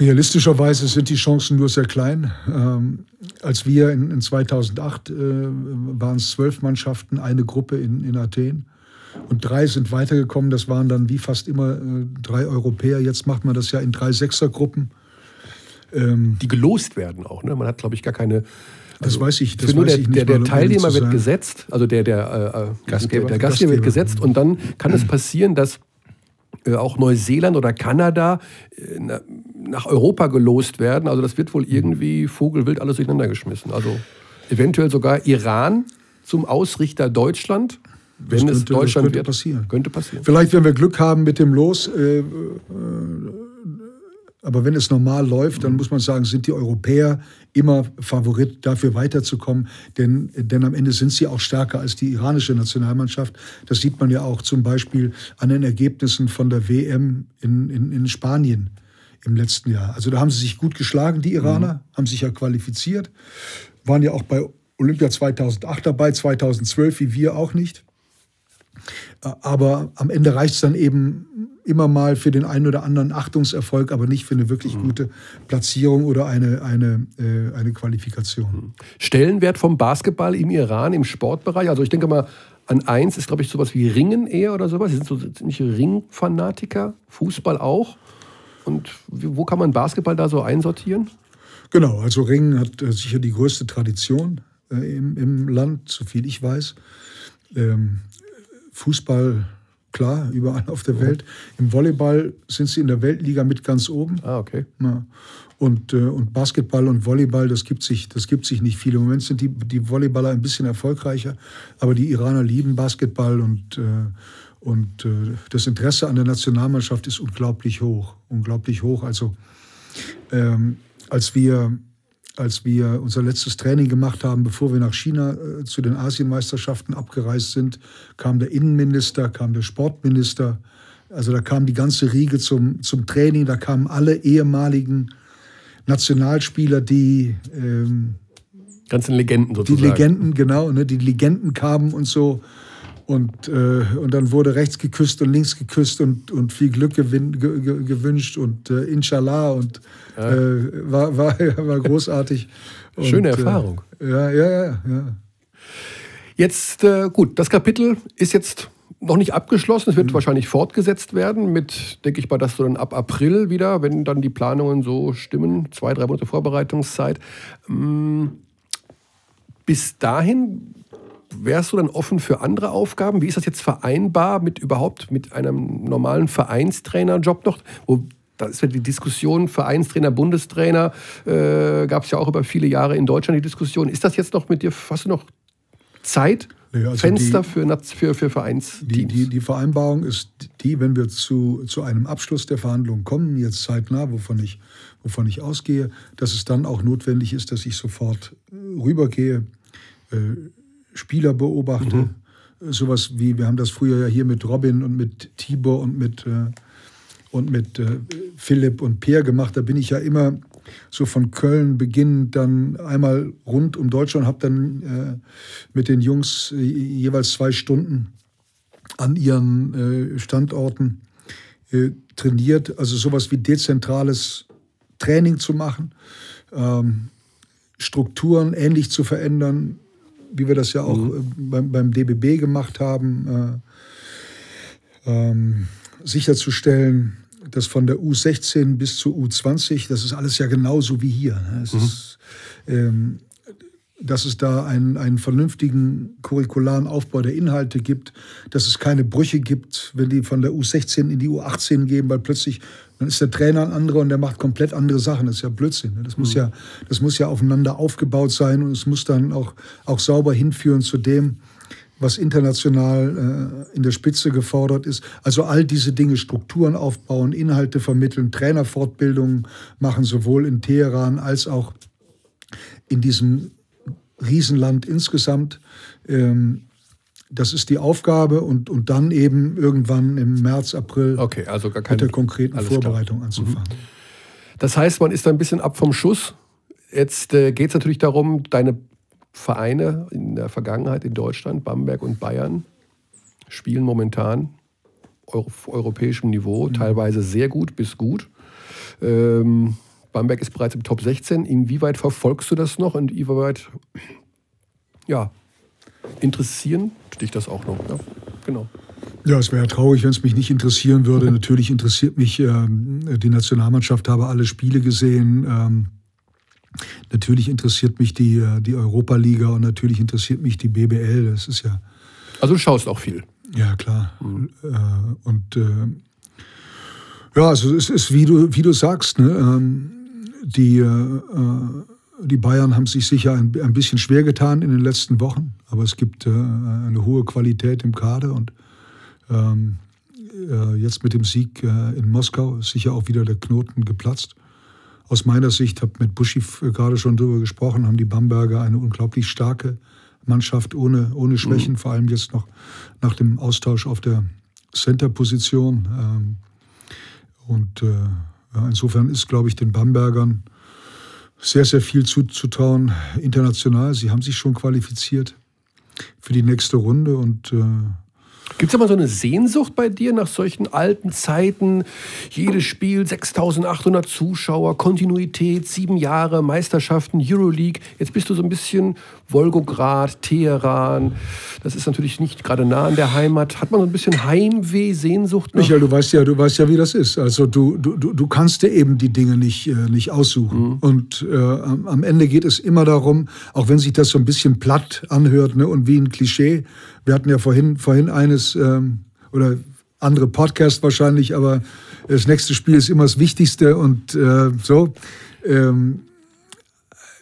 Realistischerweise sind die Chancen nur sehr klein. Ähm, als wir in, in 2008 äh, waren es zwölf Mannschaften, eine Gruppe in, in Athen. Und drei sind weitergekommen. Das waren dann wie fast immer äh, drei Europäer. Jetzt macht man das ja in drei Sechsergruppen. Ähm, die gelost werden auch. Ne? Man hat, glaube ich, gar keine das weiß ich. Das nur weiß der, ich nicht der, der Teilnehmer wird gesetzt, also der, der, äh, äh Gastgeber, der, Gastgeber wird gesetzt und dann kann es passieren, dass auch Neuseeland oder Kanada äh, nach Europa gelost werden. Also das wird wohl irgendwie Vogelwild alles durcheinander geschmissen. Also eventuell sogar Iran zum Ausrichter Deutschland. Wenn könnte, es Deutschland könnte wird, passieren. könnte passieren. Vielleicht, wenn wir Glück haben mit dem Los, äh, äh, aber wenn es normal läuft, dann muss man sagen, sind die Europäer immer Favorit dafür weiterzukommen, denn, denn am Ende sind sie auch stärker als die iranische Nationalmannschaft. Das sieht man ja auch zum Beispiel an den Ergebnissen von der WM in, in, in Spanien im letzten Jahr. Also da haben sie sich gut geschlagen, die Iraner, mhm. haben sich ja qualifiziert, waren ja auch bei Olympia 2008 dabei, 2012 wie wir auch nicht. Aber am Ende reicht es dann eben immer mal für den einen oder anderen Achtungserfolg, aber nicht für eine wirklich mhm. gute Platzierung oder eine, eine, äh, eine Qualifikation. Mhm. Stellenwert vom Basketball im Iran im Sportbereich? Also ich denke mal, an eins ist, glaube ich, sowas wie Ringen eher oder sowas. Sie sind so ziemliche Ringfanatiker, Fußball auch. Und wo kann man Basketball da so einsortieren? Genau, also Ringen hat äh, sicher die größte Tradition äh, im, im Land, so viel ich weiß. Ähm, Fußball klar, überall auf der Welt. Im Volleyball sind sie in der Weltliga mit ganz oben. Ah, okay. Ja. Und, äh, und Basketball und Volleyball, das gibt, sich, das gibt sich nicht viel. Im Moment sind die, die Volleyballer ein bisschen erfolgreicher, aber die Iraner lieben Basketball und, äh, und äh, das Interesse an der Nationalmannschaft ist unglaublich hoch. Unglaublich hoch. Also ähm, als wir als wir unser letztes Training gemacht haben, bevor wir nach China äh, zu den Asienmeisterschaften abgereist sind, kam der Innenminister, kam der Sportminister. Also da kam die ganze Riege zum, zum Training, da kamen alle ehemaligen Nationalspieler, die ähm, ganzen Legenden sozusagen. Die Legenden, genau, ne, die Legenden kamen und so. Und, äh, und dann wurde rechts geküsst und links geküsst und, und viel Glück gewin, ge, ge, gewünscht und äh, Inshallah und ja. äh, war, war, *laughs* war großartig. Schöne und, äh, Erfahrung. ja, ja, ja, ja. Jetzt, äh, gut, das Kapitel ist jetzt noch nicht abgeschlossen. Es wird mhm. wahrscheinlich fortgesetzt werden mit, denke ich mal, dass so dann ab April wieder, wenn dann die Planungen so stimmen, zwei, drei Monate Vorbereitungszeit. Ähm, bis dahin wärst du dann offen für andere Aufgaben? Wie ist das jetzt vereinbar mit überhaupt mit einem normalen Vereinstrainerjob noch? Wo da ist ja die Diskussion, Vereinstrainer, Bundestrainer, äh, gab es ja auch über viele Jahre in Deutschland die Diskussion. Ist das jetzt noch mit dir, hast du noch Zeit, ja, also Fenster die, für, für, für Vereinsteams? Die, die, die, Vereinbarung ist die, wenn wir zu, zu einem Abschluss der Verhandlungen kommen, jetzt zeitnah, wovon ich, wovon ich ausgehe, dass es dann auch notwendig ist, dass ich sofort rübergehe. Äh, Spieler beobachte. Mhm. Sowas wie, wir haben das früher ja hier mit Robin und mit Tibor und mit, äh, und mit äh, Philipp und Peer gemacht. Da bin ich ja immer so von Köln beginnend dann einmal rund um Deutschland, habe dann äh, mit den Jungs äh, jeweils zwei Stunden an ihren äh, Standorten äh, trainiert. Also sowas wie dezentrales Training zu machen, ähm, Strukturen ähnlich zu verändern, wie wir das ja auch mhm. Äh, beim, beim, DBB gemacht haben, äh, ähm, sicherzustellen, dass von der U16 bis zur U20, das ist alles ja genauso wie hier. Ne? Es mhm. ist, ähm, dass es da einen, einen vernünftigen curricularen Aufbau der Inhalte gibt, dass es keine Brüche gibt, wenn die von der U16 in die U18 gehen, weil plötzlich dann ist der Trainer ein anderer und der macht komplett andere Sachen. Das ist ja Blödsinn. Ne? Das muss, mhm. ja, das muss ja aufeinander aufgebaut sein und es muss dann auch, auch sauber hinführen zu dem, was international äh, in der Spitze gefordert ist. Also all diese Dinge, Strukturen aufbauen, Inhalte vermitteln, Trainerfortbildungen machen, sowohl in Teheran als auch in diesem Riesenland insgesamt. Ähm, das ist die Aufgabe und, und dann eben irgendwann im März, April okay, also gar keine, mit der konkreten Vorbereitung klar. anzufangen. Mhm. Das heißt, man ist da ein bisschen ab vom Schuss. Jetzt äh, geht es natürlich darum, deine Vereine in der Vergangenheit in Deutschland, Bamberg und Bayern, spielen momentan auf europäischem Niveau, mhm. teilweise sehr gut bis gut. Ähm, Bamberg ist bereits im Top 16. Inwieweit verfolgst du das noch und inwieweit ja, interessieren dich das auch noch? Ja, genau. Ja, es wäre traurig, wenn es mich nicht interessieren würde. *laughs* Natürlich interessiert mich ähm, die Nationalmannschaft, habe alle Spiele gesehen. Ähm, natürlich interessiert mich die, äh, die Europa-Liga und natürlich interessiert mich die BBL. Das ist ja. Also du schaust auch viel. Ja, klar. Mhm. Äh, und äh, ja, also es ist, wie du, wie du sagst, ne? Ähm, die, äh, die Bayern haben sich sicher ein, ein, bisschen schwer getan in den letzten Wochen, aber es gibt äh, eine hohe Qualität im Kader und ähm, äh, jetzt mit dem Sieg äh, in Moskau ist sicher auch wieder der Knoten geplatzt. Aus meiner Sicht, habe mit Buschi gerade schon darüber gesprochen, haben die Bamberger eine unglaublich starke Mannschaft ohne, ohne Schwächen, mhm. vor allem jetzt noch nach dem Austausch auf der Center-Position. Ähm, und äh, ja, insofern ist, glaube ich, den Bambergern sehr, sehr viel zuzutrauen international. Sie haben sich schon qualifiziert für die nächste Runde und äh, Gibt es aber so eine Sehnsucht bei dir nach solchen alten Zeiten? Jedes Spiel, 6800 Zuschauer, Kontinuität, sieben Jahre, Meisterschaften, Euroleague. Jetzt bist du so ein bisschen Wolgograd, Teheran. Das ist natürlich nicht gerade nah an der Heimat. Hat man so ein bisschen Heimweh, Sehnsucht? Noch? Michael, du weißt ja, du weißt ja, wie das ist. Also du, du, du kannst dir eben die Dinge nicht, äh, nicht aussuchen. Mhm. Und äh, am Ende geht es immer darum, auch wenn sich das so ein bisschen platt anhört ne, und wie ein Klischee, wir hatten ja vorhin, vorhin eines, ähm, oder andere Podcast wahrscheinlich, aber das nächste Spiel ist immer das Wichtigste und äh, so. Ähm,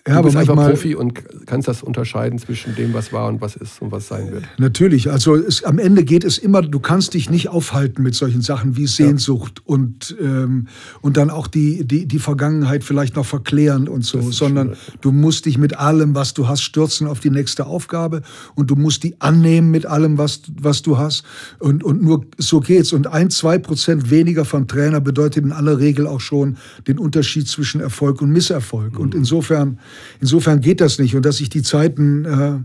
ja, du bist einfach Profi und kannst das unterscheiden zwischen dem, was war und was ist und was sein wird. Natürlich. Also es, am Ende geht es immer, du kannst dich nicht aufhalten mit solchen Sachen wie Sehnsucht ja. und, ähm, und dann auch die, die, die Vergangenheit vielleicht noch verklären und so, sondern schwierig. du musst dich mit allem, was du hast, stürzen auf die nächste Aufgabe und du musst die annehmen mit allem, was, was du hast. Und, und nur so geht's. Und ein, zwei Prozent weniger vom Trainer bedeutet in aller Regel auch schon den Unterschied zwischen Erfolg und Misserfolg. Mhm. Und insofern Insofern geht das nicht. Und dass ich die Zeiten äh,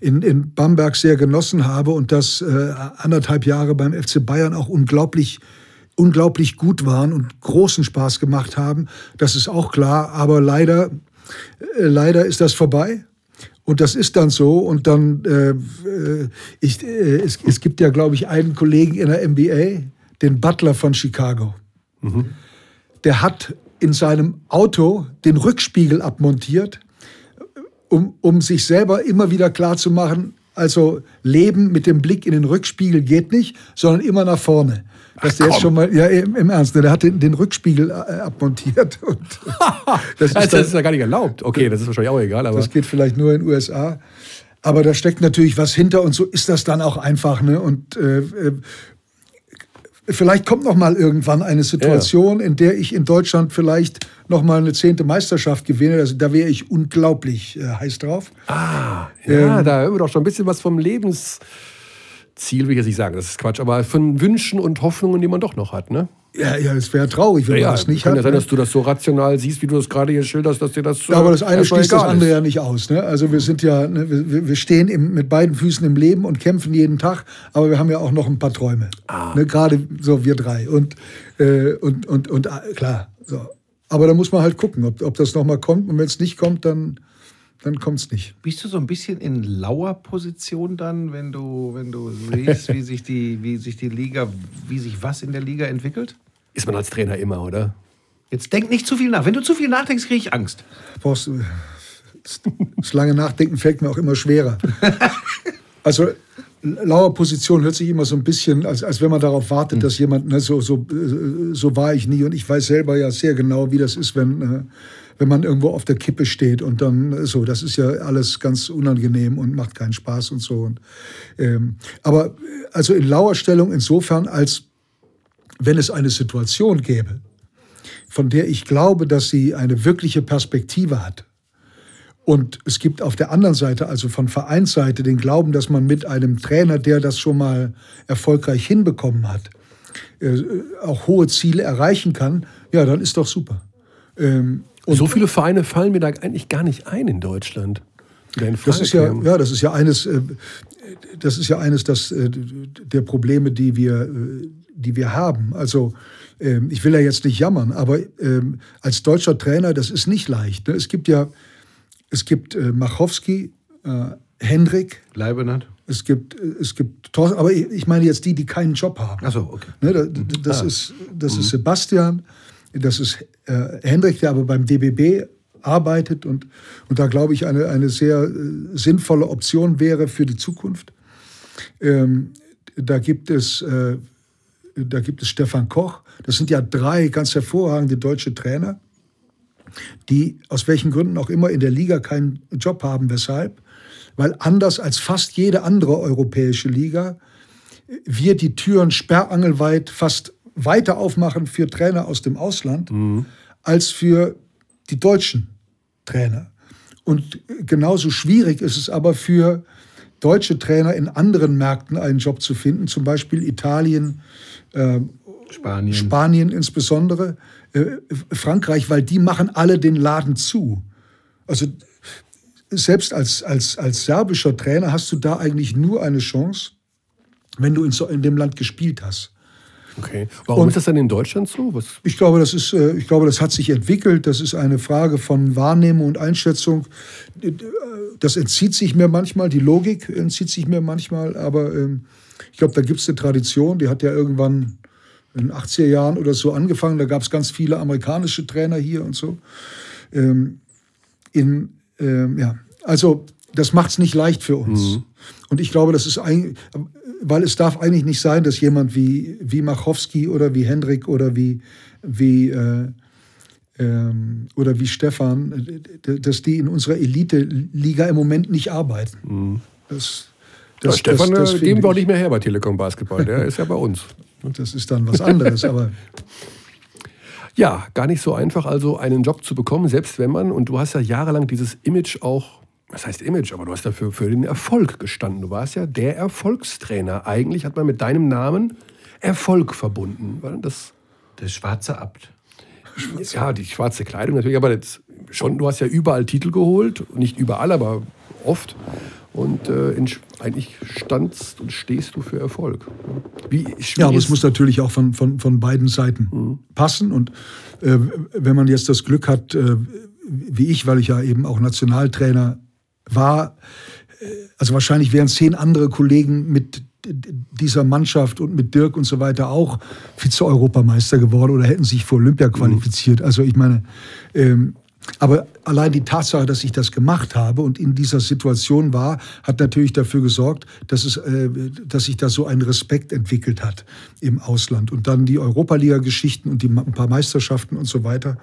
in, in Bamberg sehr genossen habe und dass äh, anderthalb Jahre beim FC Bayern auch unglaublich unglaublich gut waren und großen Spaß gemacht haben, das ist auch klar. Aber leider, äh, leider ist das vorbei. Und das ist dann so. Und dann, äh, äh ich, äh, es, es gibt ja, glaube ich, einen Kollegen in der NBA, den Butler von Chicago. Mhm. Der hat in seinem Auto den Rückspiegel abmontiert, um, um sich selber immer wieder klarzumachen, also Leben mit dem Blick in den Rückspiegel geht nicht, sondern immer nach vorne. Dass der jetzt schon mal, ja, im, Ernst, der hat den, den Rückspiegel äh, abmontiert. *laughs* Und *laughs* das, ist, also das ist ja gar nicht erlaubt. Okay, das ist wahrscheinlich auch egal. Aber das geht vielleicht nur in den USA. Aber da steckt natürlich was hinter und so ist das dann auch einfach. Ne? Und äh, äh Vielleicht kommt noch mal irgendwann eine Situation, ja. in der ich in Deutschland vielleicht noch mal eine zehnte Meisterschaft gewinne. Also, da wäre ich unglaublich äh, heiß drauf. Ah, ja, ähm, da hören wir doch schon ein bisschen was vom Lebensziel, will ich jetzt nicht sagen, das ist Quatsch, aber von Wünschen und Hoffnungen, die man doch noch hat, ne? Ja, ja, es wäre traurig, wenn ja, man das nicht kann hat. Kann ja sein, ne? dass du das so rational siehst, wie du es gerade hier schilderst, dass dir das. Ja, aber das eine schließt das andere ist. ja nicht aus. Ne? Also wir sind ja, ne, wir, wir stehen im, mit beiden Füßen im Leben und kämpfen jeden Tag, aber wir haben ja auch noch ein paar Träume. Ah. Ne? Gerade so wir drei. Und, äh, und, und, und äh, klar. So. Aber da muss man halt gucken, ob, ob das nochmal kommt. Und wenn es nicht kommt, dann dann kommt es nicht. Bist du so ein bisschen in lauer Position dann, wenn du, wenn du siehst, wie sich, die, wie sich die Liga, wie sich was in der Liga entwickelt? Ist man als Trainer immer, oder? Jetzt denk nicht zu viel nach. Wenn du zu viel nachdenkst, kriege ich Angst. Brauchst du. Das lange Nachdenken fällt mir auch immer schwerer. *laughs* Also lauer Position hört sich immer so ein bisschen, als, als wenn man darauf wartet, dass jemand, ne, so, so, so war ich nie. Und ich weiß selber ja sehr genau, wie das ist, wenn, äh, wenn man irgendwo auf der Kippe steht und dann äh, so, das ist ja alles ganz unangenehm und macht keinen Spaß und so. Und, ähm, aber also in lauer Stellung insofern, als wenn es eine Situation gäbe, von der ich glaube, dass sie eine wirkliche Perspektive hat. Und es gibt auf der anderen Seite, also von Vereinsseite, den Glauben, dass man mit einem Trainer, der das schon mal erfolgreich hinbekommen hat, äh, auch hohe Ziele erreichen kann, ja, dann ist doch super. Ähm, so viele Vereine fallen mir da eigentlich gar nicht ein in Deutschland. Das ist ja, ja, das ist ja eines, äh, das ist ja eines das, äh, der Probleme, die wir, die wir haben. Also ähm, ich will ja jetzt nicht jammern, aber ähm, als deutscher Trainer, das ist nicht leicht. Ne? Es gibt ja, es gibt äh, Machowski, äh, Hendrik. Leibenhardt. Es gibt, es gibt Thorsten, aber ich meine jetzt die, die keinen Job haben. Achso, okay. Ne, das, das ah. ist, das mhm. ist Sebastian, das ist äh, Hendrik, der aber beim DBB arbeitet und, und da glaube ich eine, eine sehr äh, sinnvolle Option wäre für die Zukunft. Ähm, da gibt es äh, da gibt es Stefan Koch. Das sind ja drei ganz hervorragende deutsche Trainer, die aus welchen Gründen auch immer in der Liga keinen Job haben. Weshalb? Weil anders als fast jede andere europäische Liga wir die Türen sperrangelweit fast weiter aufmachen für Trainer aus dem Ausland mhm. als für die deutschen Trainer. Und genauso schwierig ist es aber für deutsche Trainer in anderen Märkten einen Job zu finden, zum Beispiel Italien, äh, Spanien. Spanien insbesondere, äh, Frankreich, weil die machen alle den Laden zu. Also selbst als, als, als serbischer Trainer hast du da eigentlich nur eine Chance, wenn du in, so, in dem Land gespielt hast. Okay. Warum und ist das dann in Deutschland so? Was? Ich glaube, das ist, äh, ich glaube, das hat sich entwickelt. Das ist eine Frage von Wahrnehmung und Einschätzung. Das entzieht sich mir manchmal, die Logik entzieht sich mir manchmal, aber ähm, ich glaube, da gibt es eine Tradition, die hat ja irgendwann in den 80er Jahren oder so angefangen. Da gab es ganz viele amerikanische Trainer hier und so. Ähm, in, ähm, ja, also das macht es nicht leicht für uns. Mhm. Und ich glaube, das ist ein, weil es darf eigentlich nicht sein, dass jemand wie, wie Machowski oder wie Hendrik oder wie, wie äh, ähm, oder wie Stefan, dass die in unserer Elite-Liga im Moment nicht arbeiten. Mhm. Das, das, ja, Stefan, das, das geben wir auch nicht mehr her bei Telekom Basketball. Der *laughs* ist ja bei uns. Und das ist dann was anderes, aber. *laughs* Ja, gar nicht so einfach, also einen Job zu bekommen, selbst wenn man, und du hast ja jahrelang dieses Image auch was heißt Image, aber du hast dafür für den Erfolg gestanden. Du warst ja der Erfolgstrainer. Eigentlich hat man mit deinem Namen Erfolg verbunden. Das der schwarze Abt. Ja, die schwarze Kleidung natürlich, aber jetzt schon, du hast ja überall Titel geholt. Nicht überall, aber oft. Und äh, eigentlich standst und stehst du für Erfolg. Wie, ja, aber es muss natürlich auch von, von, von beiden Seiten mhm. passen. Und äh, wenn man jetzt das Glück hat, äh, wie ich, weil ich ja eben auch Nationaltrainer war, äh, also wahrscheinlich wären zehn andere Kollegen mit dieser Mannschaft und mit Dirk und so weiter auch Vize-Europameister geworden oder hätten sich für Olympia qualifiziert. Also ich meine, ähm, aber allein die Tatsache, dass ich das gemacht habe und in dieser Situation war, hat natürlich dafür gesorgt, dass, es, äh, dass sich da so ein Respekt entwickelt hat im Ausland. Und dann die Europaliga-Geschichten und die ein paar Meisterschaften und so weiter.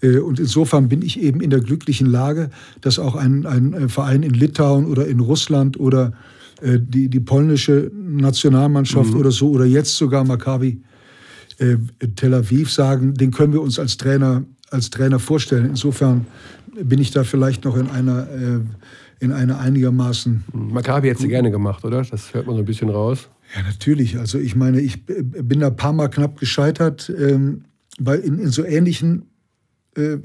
Äh, und insofern bin ich eben in der glücklichen Lage, dass auch ein, ein äh, Verein in Litauen oder in Russland oder äh, die, die polnische Nationalmannschaft mhm. oder so oder jetzt sogar Maccabi äh, Tel Aviv sagen, den können wir uns als Trainer als Trainer vorstellen. Insofern bin ich da vielleicht noch in einer, äh, in einer einigermaßen. Maccabi hätte sie gerne gemacht, oder? Das hört man so ein bisschen raus. Ja, natürlich. Also ich meine, ich bin da ein paar Mal knapp gescheitert, ähm, bei, in, in so ähnlichen äh,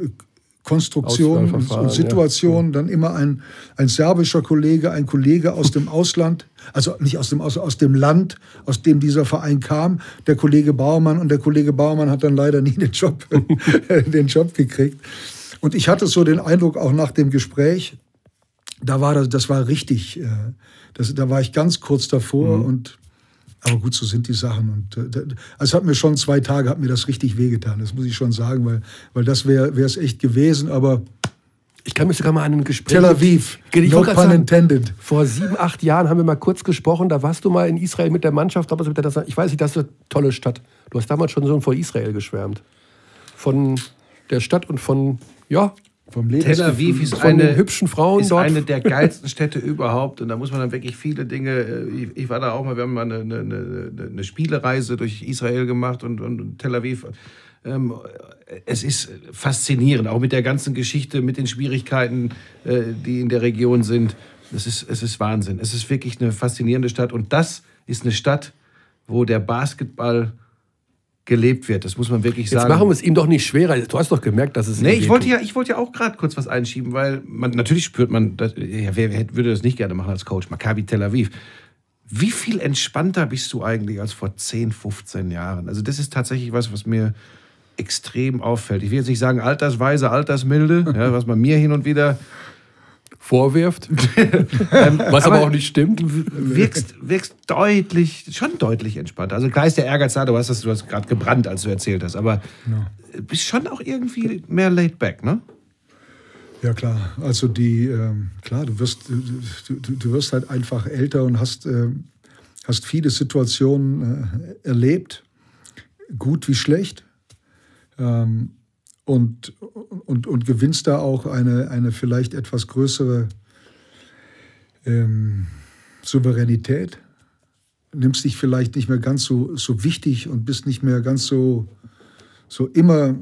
Konstruktionen und Situationen. Ja. Dann immer ein, ein serbischer Kollege, ein Kollege aus dem Ausland, also nicht aus dem aus, aus dem Land, aus dem dieser Verein kam, der Kollege Baumann. Und der Kollege Baumann hat dann leider nie den Job, *laughs* *laughs* den Job gekriegt. Und ich hatte so den Eindruck, auch nach dem Gespräch, da war das, das war richtig. Äh, das, da war ich ganz kurz davor mhm. und aber gut, so sind die Sachen. Und äh, also es hat mir schon zwei Tage, hat mir das richtig wehgetan. Das muss ich schon sagen, weil, weil das wäre es echt gewesen. Aber Ich kann mich sogar mal an ein Gespräch. Tel Aviv. Ich no pun sagen, intended. Vor sieben, acht Jahren haben wir mal kurz gesprochen. Da warst du mal in Israel mit der Mannschaft. Ich weiß nicht, das ist eine tolle Stadt. Du hast damals schon so vor Israel geschwärmt. Von der Stadt und von, ja, vom Tel Aviv ist eine, hübschen Frauen ist dort. eine der geilsten Städte überhaupt. Und da muss man dann wirklich viele Dinge. Äh, ich, ich war da auch mal, wir haben mal eine, eine, eine Spielereise durch Israel gemacht und, und Tel Aviv. Ähm, es ist faszinierend, auch mit der ganzen Geschichte, mit den Schwierigkeiten, äh, die in der Region sind. Es ist, es ist Wahnsinn. Es ist wirklich eine faszinierende Stadt. Und das ist eine Stadt, wo der Basketball gelebt wird. Das muss man wirklich sagen. Jetzt machen wir es ihm doch nicht schwerer. Du hast doch gemerkt, dass es. Nee, ich wollte, ja, ich wollte ja auch gerade kurz was einschieben, weil man natürlich spürt man, dass, ja, wer, wer würde das nicht gerne machen als Coach? Maccabi Tel Aviv. Wie viel entspannter bist du eigentlich als vor 10, 15 Jahren? Also, das ist tatsächlich was, was mir extrem auffällt. Ich will jetzt nicht sagen altersweise, altersmilde, *laughs* ja, was man mir hin und wieder vorwirft, *laughs* ähm, was aber, aber, auch nicht stimmt. Wirkst, wirkst deutlich, schon deutlich entspannter. Also klar ist der Ehrgeiz da, du hast das, du hast gerade gebrannt, als du erzählt hast, aber ja. bist schon auch irgendwie mehr laid back, ne? Ja klar, also die, ähm, klar, du wirst, du, du, wirst halt einfach älter und hast, äh, hast viele Situationen äh, erlebt, gut wie schlecht. Ähm, und, und, und gewinnst da auch eine, eine vielleicht etwas größere ähm, Souveränität. Nimmst dich vielleicht nicht mehr ganz so, so wichtig und bist nicht mehr ganz so, so immer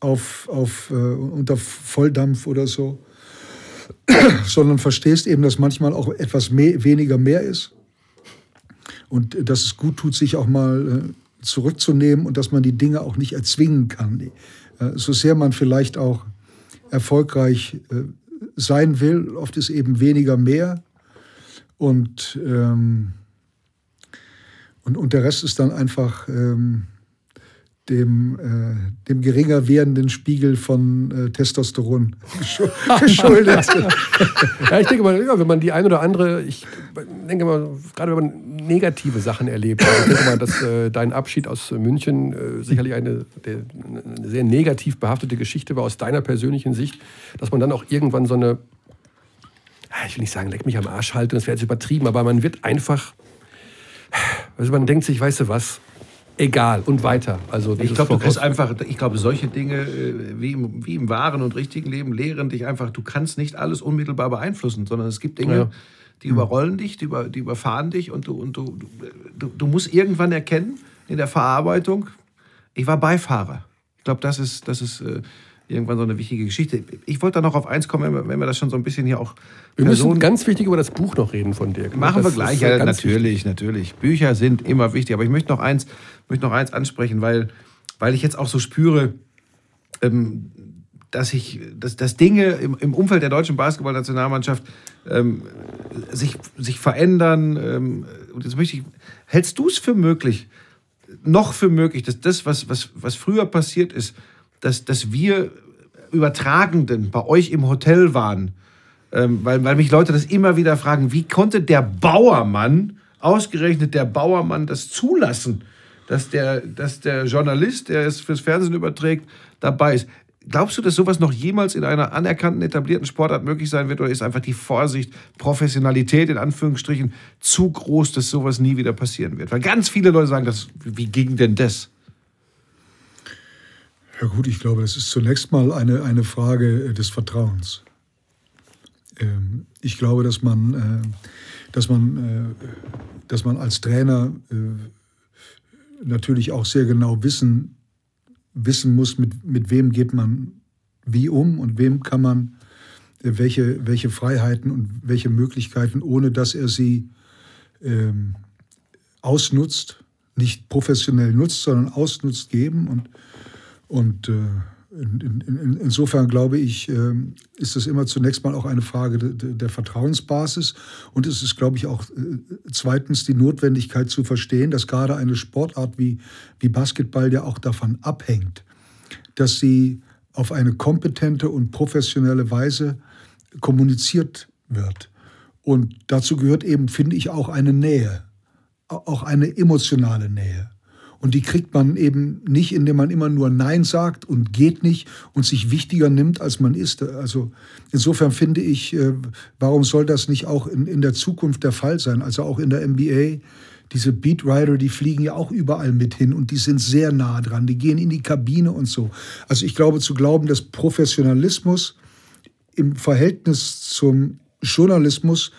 auf, auf, äh, unter Volldampf oder so, *clears throat* sondern verstehst eben, dass manchmal auch etwas mehr, weniger mehr ist und dass es gut tut, sich auch mal äh, zurückzunehmen und dass man die Dinge auch nicht erzwingen kann. Äh, so sehr man vielleicht auch erfolgreich äh, sein will, oft ist eben weniger mehr. Und, ähm, und, und der Rest ist dann einfach ähm, dem, äh, dem geringer werdenden Spiegel von äh, Testosteron *laughs* geschuldet. *laughs* ja, ich denke mal, ja, wenn man die ein oder andere, ich denke mal, gerade wenn man negative Sachen erlebt, also ich denke mal, dass äh, dein Abschied aus München äh, sicherlich eine, der, eine sehr negativ behaftete Geschichte war aus deiner persönlichen Sicht, dass man dann auch irgendwann so eine, ich will nicht sagen, leck mich am Arsch halten, das wäre jetzt übertrieben, aber man wird einfach, also man denkt sich, weißt du was, egal und weiter. Also ich glaube, du kriegst einfach, ich glaube, solche Dinge äh, wie im, wie im wahren und richtigen Leben lehren dich einfach, du kannst nicht alles unmittelbar beeinflussen, sondern es gibt Dinge, ja. die überrollen dich, die, über, die überfahren dich und, du, und du, du, du musst irgendwann erkennen in der Verarbeitung, ich war Beifahrer. Ich glaube, das ist, das ist äh, irgendwann so eine wichtige Geschichte. Ich wollte da noch auf eins kommen, wenn wir, das schon so ein bisschen hier auch. Wir Person müssen ganz wichtig über das Buch noch reden von dir. Machen das wir gleich, ja, natürlich, wichtig. natürlich. Bücher sind immer wichtig, aber ich möchte noch eins, möchte noch eins ansprechen, weil, weil ich jetzt auch so spüre, ähm, dass ich, dass, dass Dinge im, im Umfeld der deutschen Basketballnationalmannschaft ähm, sich, sich verändern. Ähm, und jetzt möchte ich, hältst du es für möglich, noch für möglich, dass das, was, was, was früher passiert ist, dass, dass wir Übertragenden bei euch im Hotel waren, ähm, weil, weil mich Leute das immer wieder fragen, wie konnte der Bauermann, ausgerechnet der Bauermann, das zulassen, dass der, dass der Journalist, der es fürs Fernsehen überträgt, dabei ist. Glaubst du, dass sowas noch jemals in einer anerkannten, etablierten Sportart möglich sein wird? Oder ist einfach die Vorsicht, Professionalität in Anführungsstrichen zu groß, dass sowas nie wieder passieren wird? Weil ganz viele Leute sagen, das, wie ging denn das? Ja gut, ich glaube, das ist zunächst mal eine, eine Frage äh, des Vertrauens. Ähm, ich glaube, dass man, äh, dass man, äh, dass man als Trainer natürlich auch sehr genau wissen, wissen muss, mit, mit wem geht man wie um und wem kann man welche, welche Freiheiten und welche Möglichkeiten, ohne dass er sie ähm, ausnutzt, nicht professionell nutzt, sondern ausnutzt, geben. Und und äh, in, in, insofern glaube ich, äh, ist das immer zunächst mal auch eine Frage de, der Vertrauensbasis. Und es ist, glaube ich, auch äh, zweitens die Notwendigkeit zu verstehen, dass gerade eine Sportart wie, wie Basketball ja auch davon abhängt, dass sie auf eine kompetente und professionelle Weise kommuniziert wird. Und dazu gehört eben, finde ich, auch eine Nähe, auch eine emotionale Nähe. Und die kriegt man eben nicht, indem man immer nur Nein sagt und geht nicht und sich wichtiger nimmt, als man ist. Also insofern finde ich, äh, warum soll das nicht auch in, in der Zukunft der Fall sein? Also auch in der NBA diese Beatwriter, die fliegen ja auch überall mit hin und die sind sehr nah dran, die gehen in die Kabine und so. Also ich glaube zu glauben, dass Professionalismus im Verhältnis zum Journalismus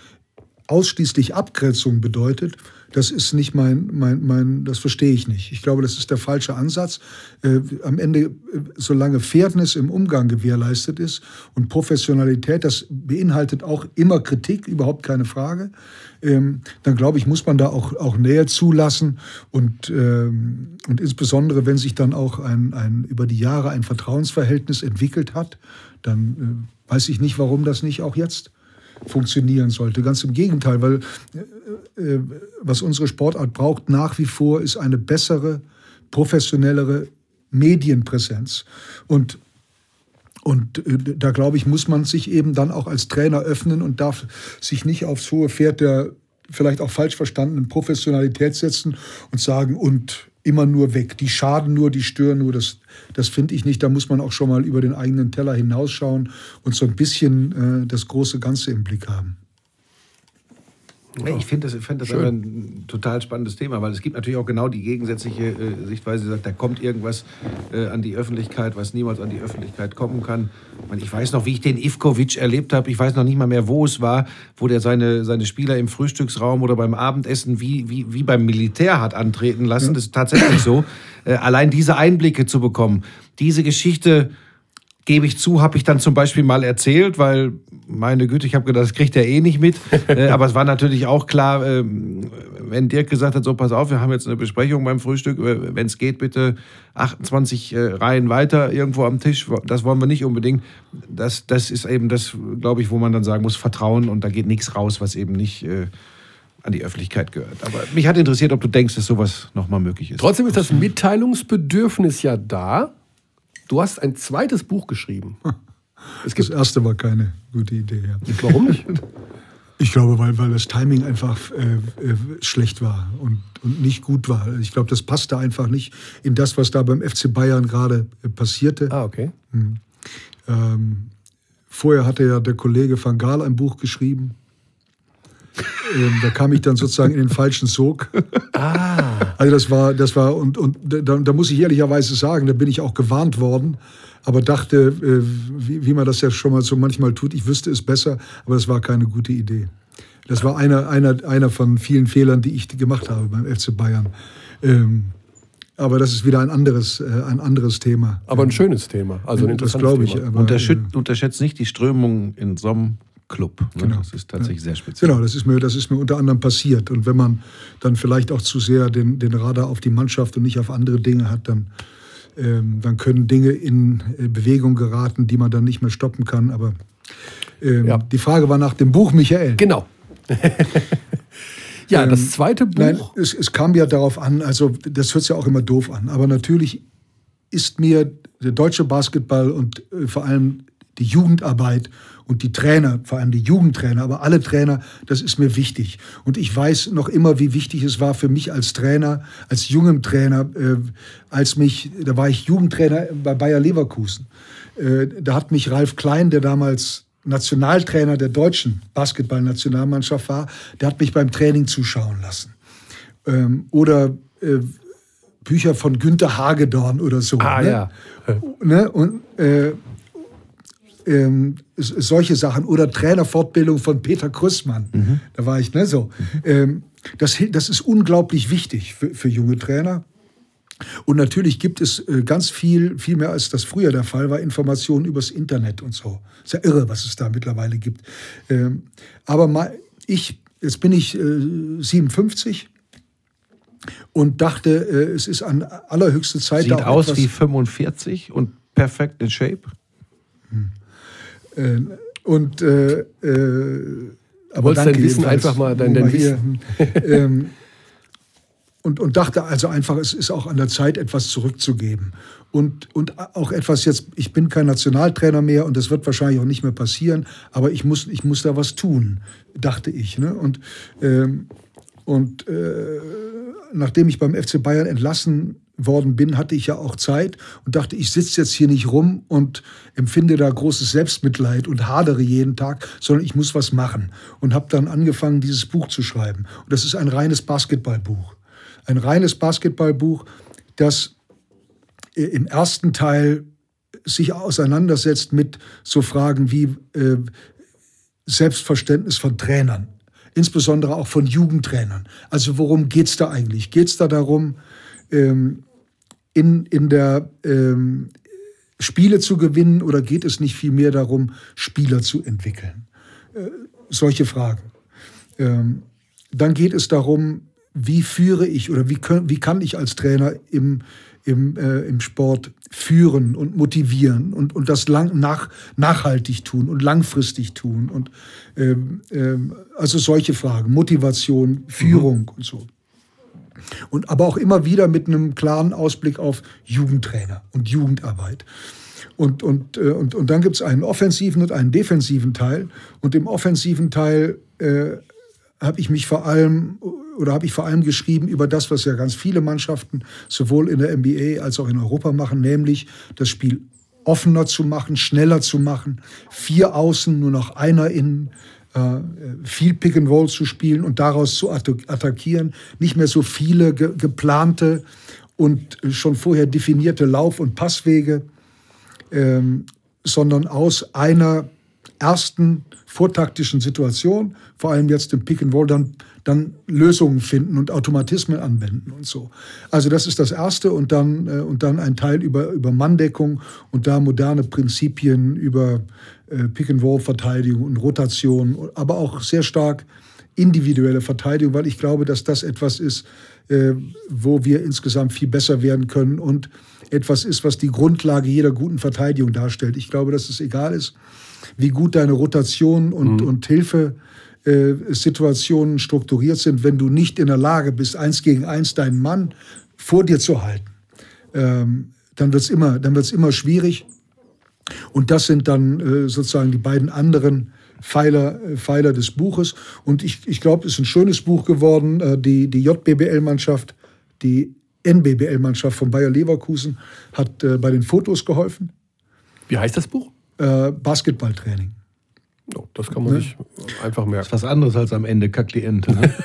ausschließlich Abgrenzung bedeutet, das ist nicht mein, mein, mein, das verstehe ich nicht. Ich glaube, das ist der falsche Ansatz. Äh, am Ende, äh, solange Fairness im Umgang gewährleistet ist und Professionalität, das beinhaltet auch immer Kritik, überhaupt keine Frage, ähm, dann glaube ich, muss man da auch, auch Nähe zulassen und, ähm, und insbesondere, wenn sich dann auch ein, ein, über die Jahre ein Vertrauensverhältnis entwickelt hat, dann äh, weiß ich nicht, warum das nicht auch jetzt funktionieren sollte. Ganz im Gegenteil, weil äh, äh, was unsere Sportart braucht nach wie vor ist eine bessere, professionellere Medienpräsenz. Und und äh, da glaube ich, muss man sich eben dann auch als Trainer öffnen und darf sich nicht aufs hohe Pferd der vielleicht auch falsch verstandenen Professionalität setzen und sagen, und immer nur weg. Die schaden nur, die stören nur. Das, das finde ich nicht. Da muss man auch schon mal über den eigenen Teller hinausschauen und so ein bisschen äh, das große Ganze im Blick haben. Ja. Ich finde das, find das aber ein total spannendes Thema, weil es gibt natürlich auch genau die gegensätzliche äh, Sichtweise, die sagt, da kommt irgendwas äh, an die Öffentlichkeit, was niemals an die Öffentlichkeit kommen kann. Ich, ich weiß noch, wie ich den Ivkovic erlebt habe. Ich weiß noch nicht mal mehr, wo es war, wo der seine, seine Spieler im Frühstücksraum oder beim Abendessen wie, wie, wie beim Militär hat antreten lassen. Ja. Das ist tatsächlich so. Äh, allein diese Einblicke zu bekommen, diese Geschichte gebe ich zu, habe ich dann zum Beispiel mal erzählt, weil meine Güte, ich habe gedacht, das kriegt er eh nicht mit. *laughs* äh, aber es war natürlich auch klar, äh, wenn Dirk gesagt hat, so pass auf, wir haben jetzt eine Besprechung beim Frühstück, äh, wenn es geht, bitte 28 äh, Reihen weiter irgendwo am Tisch. Das wollen wir nicht unbedingt. Das, das ist eben das, glaube ich, wo man dann sagen muss, Vertrauen und da geht nichts raus, was eben nicht an die Öffentlichkeit gehört. Aber mich hat interessiert, ob du denkst, dass sowas nochmal möglich ist. Trotzdem ist das Mitteilungsbedürfnis ja da. Du hast ein zweites Buch geschrieben. *laughs* das erste war keine gute Idee. Ja. Warum nicht? *laughs* Ich glaube, weil, weil das Timing einfach äh, äh, schlecht war und, und nicht gut war. Ich glaube, das passte einfach nicht in das, was da beim FC Bayern gerade äh, passierte. Ah, okay. Mhm. Ähm, vorher hatte ja der Kollege Van Gaal ein Buch geschrieben. Ähm, da kam ich dann sozusagen in den falschen Sog. Ah. Also das war, das war, und, und da, da muss ich ehrlicherweise sagen, da bin ich auch gewarnt worden, aber dachte, äh, wie, wie man das ja schon mal so manchmal tut, ich wüsste es besser, aber das war keine gute Idee. Das war einer, einer, einer von vielen Fehlern, die ich gemacht habe beim FC Bayern. Ähm, aber das ist wieder ein anderes, äh, ein anderes Thema. Aber ein schönes Thema. Also ein interessantes das ich. Thema. Aber, Unterschätzt, äh, unterschätzt nicht die Strömung in so einem Club. Ne? Genau. Das ist tatsächlich ja. sehr speziell. Genau, das ist, mir, das ist mir unter anderem passiert. Und wenn man dann vielleicht auch zu sehr den, den Radar auf die Mannschaft und nicht auf andere Dinge hat, dann, ähm, dann können Dinge in äh, Bewegung geraten, die man dann nicht mehr stoppen kann. Aber ähm, ja. die Frage war nach dem Buch, Michael. Genau. *laughs* ja, das ähm, zweite Buch. Nein, es, es kam ja darauf an, also das hört sich ja auch immer doof an, aber natürlich ist mir der deutsche Basketball und äh, vor allem die Jugendarbeit und die Trainer, vor allem die Jugendtrainer, aber alle Trainer, das ist mir wichtig. Und ich weiß noch immer, wie wichtig es war für mich als Trainer, als jungem Trainer, äh, als mich, da war ich Jugendtrainer bei Bayer Leverkusen. Äh, da hat mich Ralf Klein, der damals Nationaltrainer der deutschen Basketballnationalmannschaft war, der hat mich beim Training zuschauen lassen. Ähm, oder äh, Bücher von Günter Hagedorn oder so. Ah, ne? ja. Ne? Und äh, ähm, solche Sachen oder Trainerfortbildung von Peter Krüssmann. Mhm. Da war ich ne, so. Ähm, das, das ist unglaublich wichtig für, für junge Trainer. Und natürlich gibt es äh, ganz viel, viel mehr als das früher der Fall war, Informationen übers Internet und so. Ist ja irre, was es da mittlerweile gibt. Ähm, aber mal, ich, jetzt bin ich äh, 57 und dachte, äh, es ist an allerhöchste Zeit. Sieht aus wie 45 und perfekt in Shape. Hm. Äh, und äh, äh, aber Wolltest dein Wissen einfach mal dein, dein Wissen. *laughs* ähm, und, und dachte also einfach, es ist auch an der Zeit, etwas zurückzugeben. Und, und auch etwas jetzt, ich bin kein Nationaltrainer mehr und das wird wahrscheinlich auch nicht mehr passieren, aber ich muss, ich muss da was tun, dachte ich. Ne? Und, ähm, und äh, nachdem ich beim FC Bayern entlassen worden bin, hatte ich ja auch Zeit und dachte, ich sitze jetzt hier nicht rum und empfinde da großes Selbstmitleid und hadere jeden Tag, sondern ich muss was machen. Und habe dann angefangen, dieses Buch zu schreiben. Und das ist ein reines Basketballbuch. Ein reines Basketballbuch, das im ersten Teil sich auseinandersetzt mit so Fragen wie äh, Selbstverständnis von Trainern, insbesondere auch von Jugendtrainern. Also worum geht es da eigentlich? Geht es da darum, ähm, in, in der ähm, Spiele zu gewinnen oder geht es nicht vielmehr darum, Spieler zu entwickeln? Äh, solche Fragen. Ähm, dann geht es darum, wie führe ich oder wie, können, wie kann ich als Trainer im, im, äh, im Sport führen und motivieren und, und das lang, nach, nachhaltig tun und langfristig tun. Und, ähm, ähm, also solche Fragen, Motivation, Führung mhm. und so. Und aber auch immer wieder mit einem klaren Ausblick auf Jugendtrainer und Jugendarbeit. Und, und, äh, und, und dann gibt es einen offensiven und einen defensiven Teil. Und im offensiven Teil äh, habe ich mich vor allem oder habe ich vor allem geschrieben über das, was ja ganz viele Mannschaften sowohl in der NBA als auch in Europa machen, nämlich das Spiel offener zu machen, schneller zu machen, vier Außen, nur noch einer innen, äh, viel Pick and Roll zu spielen und daraus zu attackieren, nicht mehr so viele ge geplante und schon vorher definierte Lauf- und Passwege, ähm, sondern aus einer ersten vortaktischen Situation, vor allem jetzt im Pick and Roll, dann, dann Lösungen finden und Automatismen anwenden und so. Also das ist das Erste und dann, äh, und dann ein Teil über, über Manndeckung und da moderne Prinzipien über äh, Pick-and-Roll-Verteidigung und Rotation, aber auch sehr stark individuelle Verteidigung, weil ich glaube, dass das etwas ist, äh, wo wir insgesamt viel besser werden können und etwas ist, was die Grundlage jeder guten Verteidigung darstellt. Ich glaube, dass es egal ist, wie gut deine Rotation und, mhm. und Hilfe Situationen strukturiert sind, wenn du nicht in der Lage bist, eins gegen eins deinen Mann vor dir zu halten, ähm, dann wird es immer, immer schwierig. Und das sind dann äh, sozusagen die beiden anderen Pfeiler, äh, Pfeiler des Buches. Und ich, ich glaube, es ist ein schönes Buch geworden. Äh, die, die JBBL-Mannschaft, die NBBL-Mannschaft von Bayer Leverkusen hat äh, bei den Fotos geholfen. Wie heißt das Buch? Äh, Basketballtraining. Oh, das kann man ne? sich einfach merken. Das ist was anderes als am Ende Kakliente. Ne? *laughs*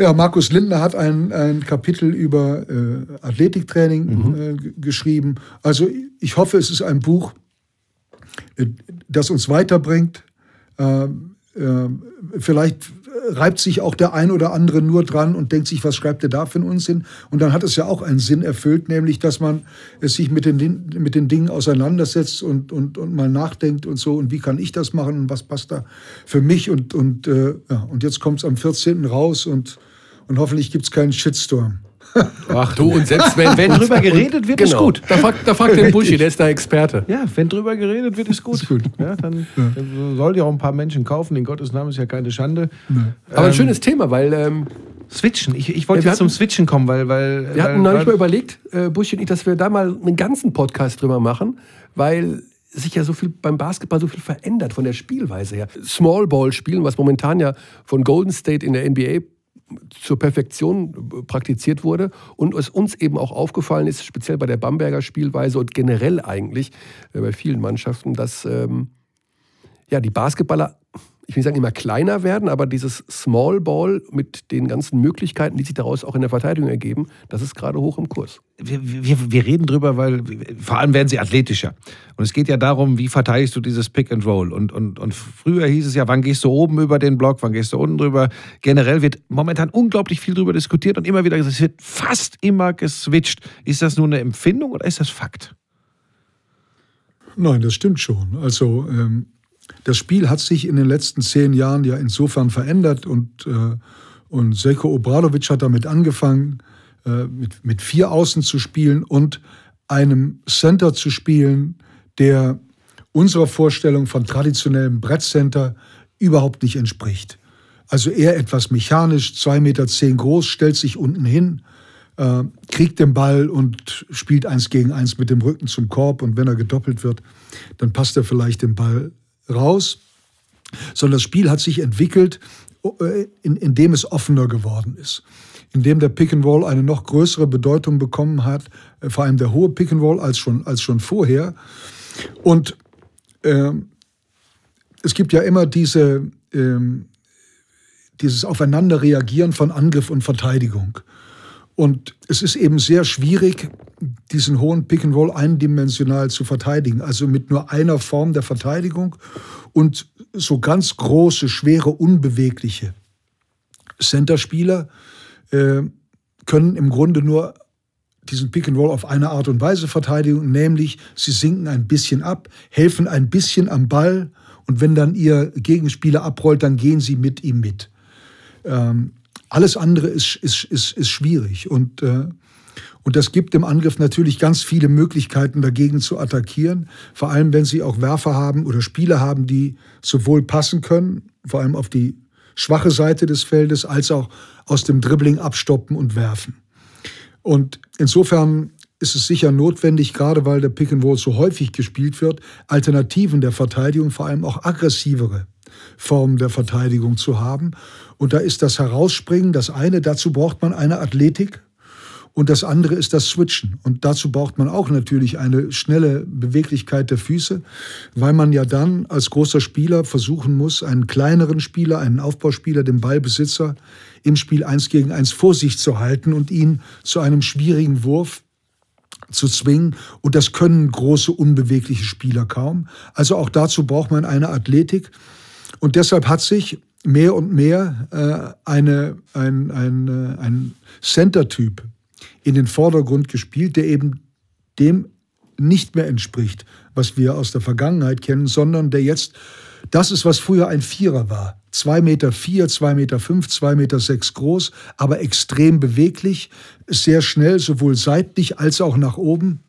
Ja, Markus Lindner hat ein, ein Kapitel über äh, Athletiktraining mhm. äh, geschrieben. Also ich hoffe, es ist ein Buch, äh, das uns weiterbringt. Äh, äh, vielleicht reibt sich auch der ein oder andere nur dran und denkt sich, was schreibt er da für einen Unsinn? Und dann hat es ja auch einen Sinn erfüllt, nämlich, dass man es sich mit den, mit den Dingen auseinandersetzt und, und, und mal nachdenkt und so. Und wie kann ich das machen und was passt da für mich? Und, und, äh, ja, und jetzt kommt es am 14. raus und, und hoffentlich gibt es keinen Shitstorm. Ach du, und selbst wenn, wenn *laughs* drüber geredet wird, genau, ist gut. Da fragt, da fragt den *laughs* Buschi, der ist der Experte. Ja, wenn drüber geredet wird, ist gut. Ist gut. Ja, dann ja. soll ja auch ein paar Menschen kaufen. In Gottes Namen ist ja keine Schande. Ja. Aber ein ähm, schönes Thema, weil. Ähm, Switchen. Ich, ich wollte ja, jetzt zum Switchen kommen, weil. weil wir hatten neulich mal überlegt, äh, Buschi und ich, dass wir da mal einen ganzen Podcast drüber machen, weil sich ja so viel beim Basketball so viel verändert von der Spielweise her. Small Ball spielen, was momentan ja von Golden State in der NBA zur Perfektion praktiziert wurde und es uns eben auch aufgefallen ist, speziell bei der Bamberger Spielweise und generell eigentlich äh, bei vielen Mannschaften, dass ähm, ja, die Basketballer ich will nicht sagen immer kleiner werden, aber dieses Small Ball mit den ganzen Möglichkeiten, die sich daraus auch in der Verteidigung ergeben, das ist gerade hoch im Kurs. Wir, wir, wir reden drüber, weil vor allem werden sie athletischer. Und es geht ja darum, wie verteidigst du dieses Pick and Roll. Und, und, und früher hieß es ja, wann gehst du oben über den Block, wann gehst du unten drüber. Generell wird momentan unglaublich viel darüber diskutiert und immer wieder gesagt, es wird fast immer geswitcht. Ist das nur eine Empfindung oder ist das Fakt? Nein, das stimmt schon. Also ähm das Spiel hat sich in den letzten zehn Jahren ja insofern verändert und, äh, und Selko Obradovic hat damit angefangen, äh, mit, mit vier Außen zu spielen und einem Center zu spielen, der unserer Vorstellung von traditionellem Brettcenter überhaupt nicht entspricht. Also eher etwas mechanisch, zwei Meter zehn groß, stellt sich unten hin, äh, kriegt den Ball und spielt eins gegen eins mit dem Rücken zum Korb und wenn er gedoppelt wird, dann passt er vielleicht den Ball raus, sondern das Spiel hat sich entwickelt äh, in, in dem es offener geworden ist. In dem der Pick and Roll eine noch größere Bedeutung bekommen hat, äh, vor allem der hohe Pick and Roll als schon, als schon vorher. Und äh, es gibt ja immer diese, äh, dieses Aufeinanderreagieren von Angriff und Verteidigung. Und es ist eben sehr schwierig, diesen hohen Pick and Roll eindimensional zu verteidigen, also mit nur einer Form der Verteidigung und so ganz große, schwere, unbewegliche Centerspieler äh, können im Grunde nur diesen Pick and Roll auf eine Art und Weise verteidigen, nämlich sie sinken ein bisschen ab, helfen ein bisschen am Ball und wenn dann ihr Gegenspieler abrollt, dann gehen sie mit ihm mit. Ähm, alles andere ist, ist, ist, ist schwierig und äh, und das gibt dem Angriff natürlich ganz viele Möglichkeiten, dagegen zu attackieren. Vor allem, wenn sie auch Werfer haben oder Spieler haben, die sowohl passen können, vor allem auf die schwache Seite des Feldes, als auch aus dem Dribbling abstoppen und werfen. Und insofern ist es sicher notwendig, gerade weil der Pick and Roll so häufig gespielt wird, Alternativen der Verteidigung, vor allem auch aggressivere Formen der Verteidigung zu haben. Und da ist das Herausspringen das eine. Dazu braucht man eine Athletik, und das andere ist das Switchen. Und dazu braucht man auch natürlich eine schnelle Beweglichkeit der Füße, weil man ja dann als großer Spieler versuchen muss, einen kleineren Spieler, einen Aufbauspieler, den Ballbesitzer im Spiel eins gegen eins vor sich zu halten und ihn zu einem schwierigen Wurf zu zwingen. Und das können große, unbewegliche Spieler kaum. Also auch dazu braucht man eine Athletik. Und deshalb hat sich mehr und mehr äh, eine, ein, ein, äh, ein Center-Typ in den Vordergrund gespielt, der eben dem nicht mehr entspricht, was wir aus der Vergangenheit kennen, sondern der jetzt das ist, was früher ein Vierer war. Zwei Meter, vier, zwei Meter, fünf, zwei Meter sechs groß, aber extrem beweglich, sehr schnell, sowohl seitlich als auch nach oben.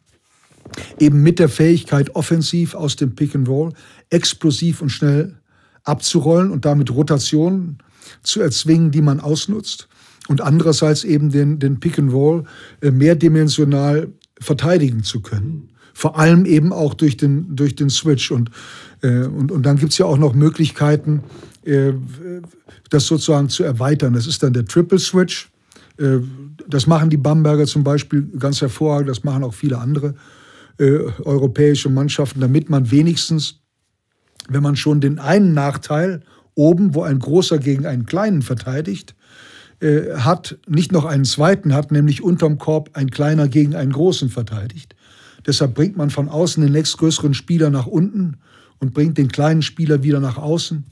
Eben mit der Fähigkeit, offensiv aus dem Pick and Roll explosiv und schnell abzurollen und damit Rotationen zu erzwingen, die man ausnutzt und andererseits eben den, den Pick and Roll äh, mehrdimensional verteidigen zu können. Vor allem eben auch durch den, durch den Switch. Und, äh, und, und dann gibt es ja auch noch Möglichkeiten, äh, das sozusagen zu erweitern. Das ist dann der Triple Switch. Äh, das machen die Bamberger zum Beispiel ganz hervorragend, das machen auch viele andere äh, europäische Mannschaften, damit man wenigstens, wenn man schon den einen Nachteil oben, wo ein großer gegen einen kleinen verteidigt, äh, hat nicht noch einen zweiten hat, nämlich unterm Korb ein kleiner gegen einen großen verteidigt. Deshalb bringt man von außen den nächstgrößeren Spieler nach unten und bringt den kleinen Spieler wieder nach außen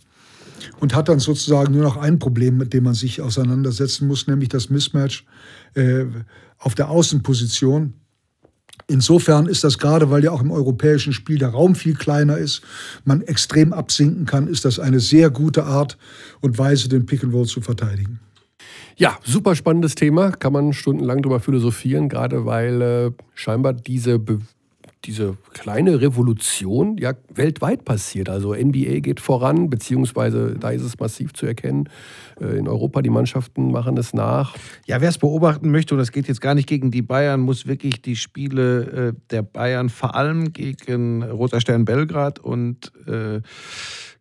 und hat dann sozusagen nur noch ein Problem, mit dem man sich auseinandersetzen muss, nämlich das Mismatch äh, auf der Außenposition. Insofern ist das gerade, weil ja auch im europäischen Spiel der Raum viel kleiner ist, man extrem absinken kann, ist das eine sehr gute Art und Weise, den Pick and Roll zu verteidigen. Ja, super spannendes Thema, kann man stundenlang darüber philosophieren, gerade weil äh, scheinbar diese, diese kleine Revolution ja weltweit passiert. Also NBA geht voran, beziehungsweise da ist es massiv zu erkennen. Äh, in Europa, die Mannschaften machen es nach. Ja, wer es beobachten möchte, und das geht jetzt gar nicht gegen die Bayern, muss wirklich die Spiele äh, der Bayern vor allem gegen Roter Stern Belgrad und äh,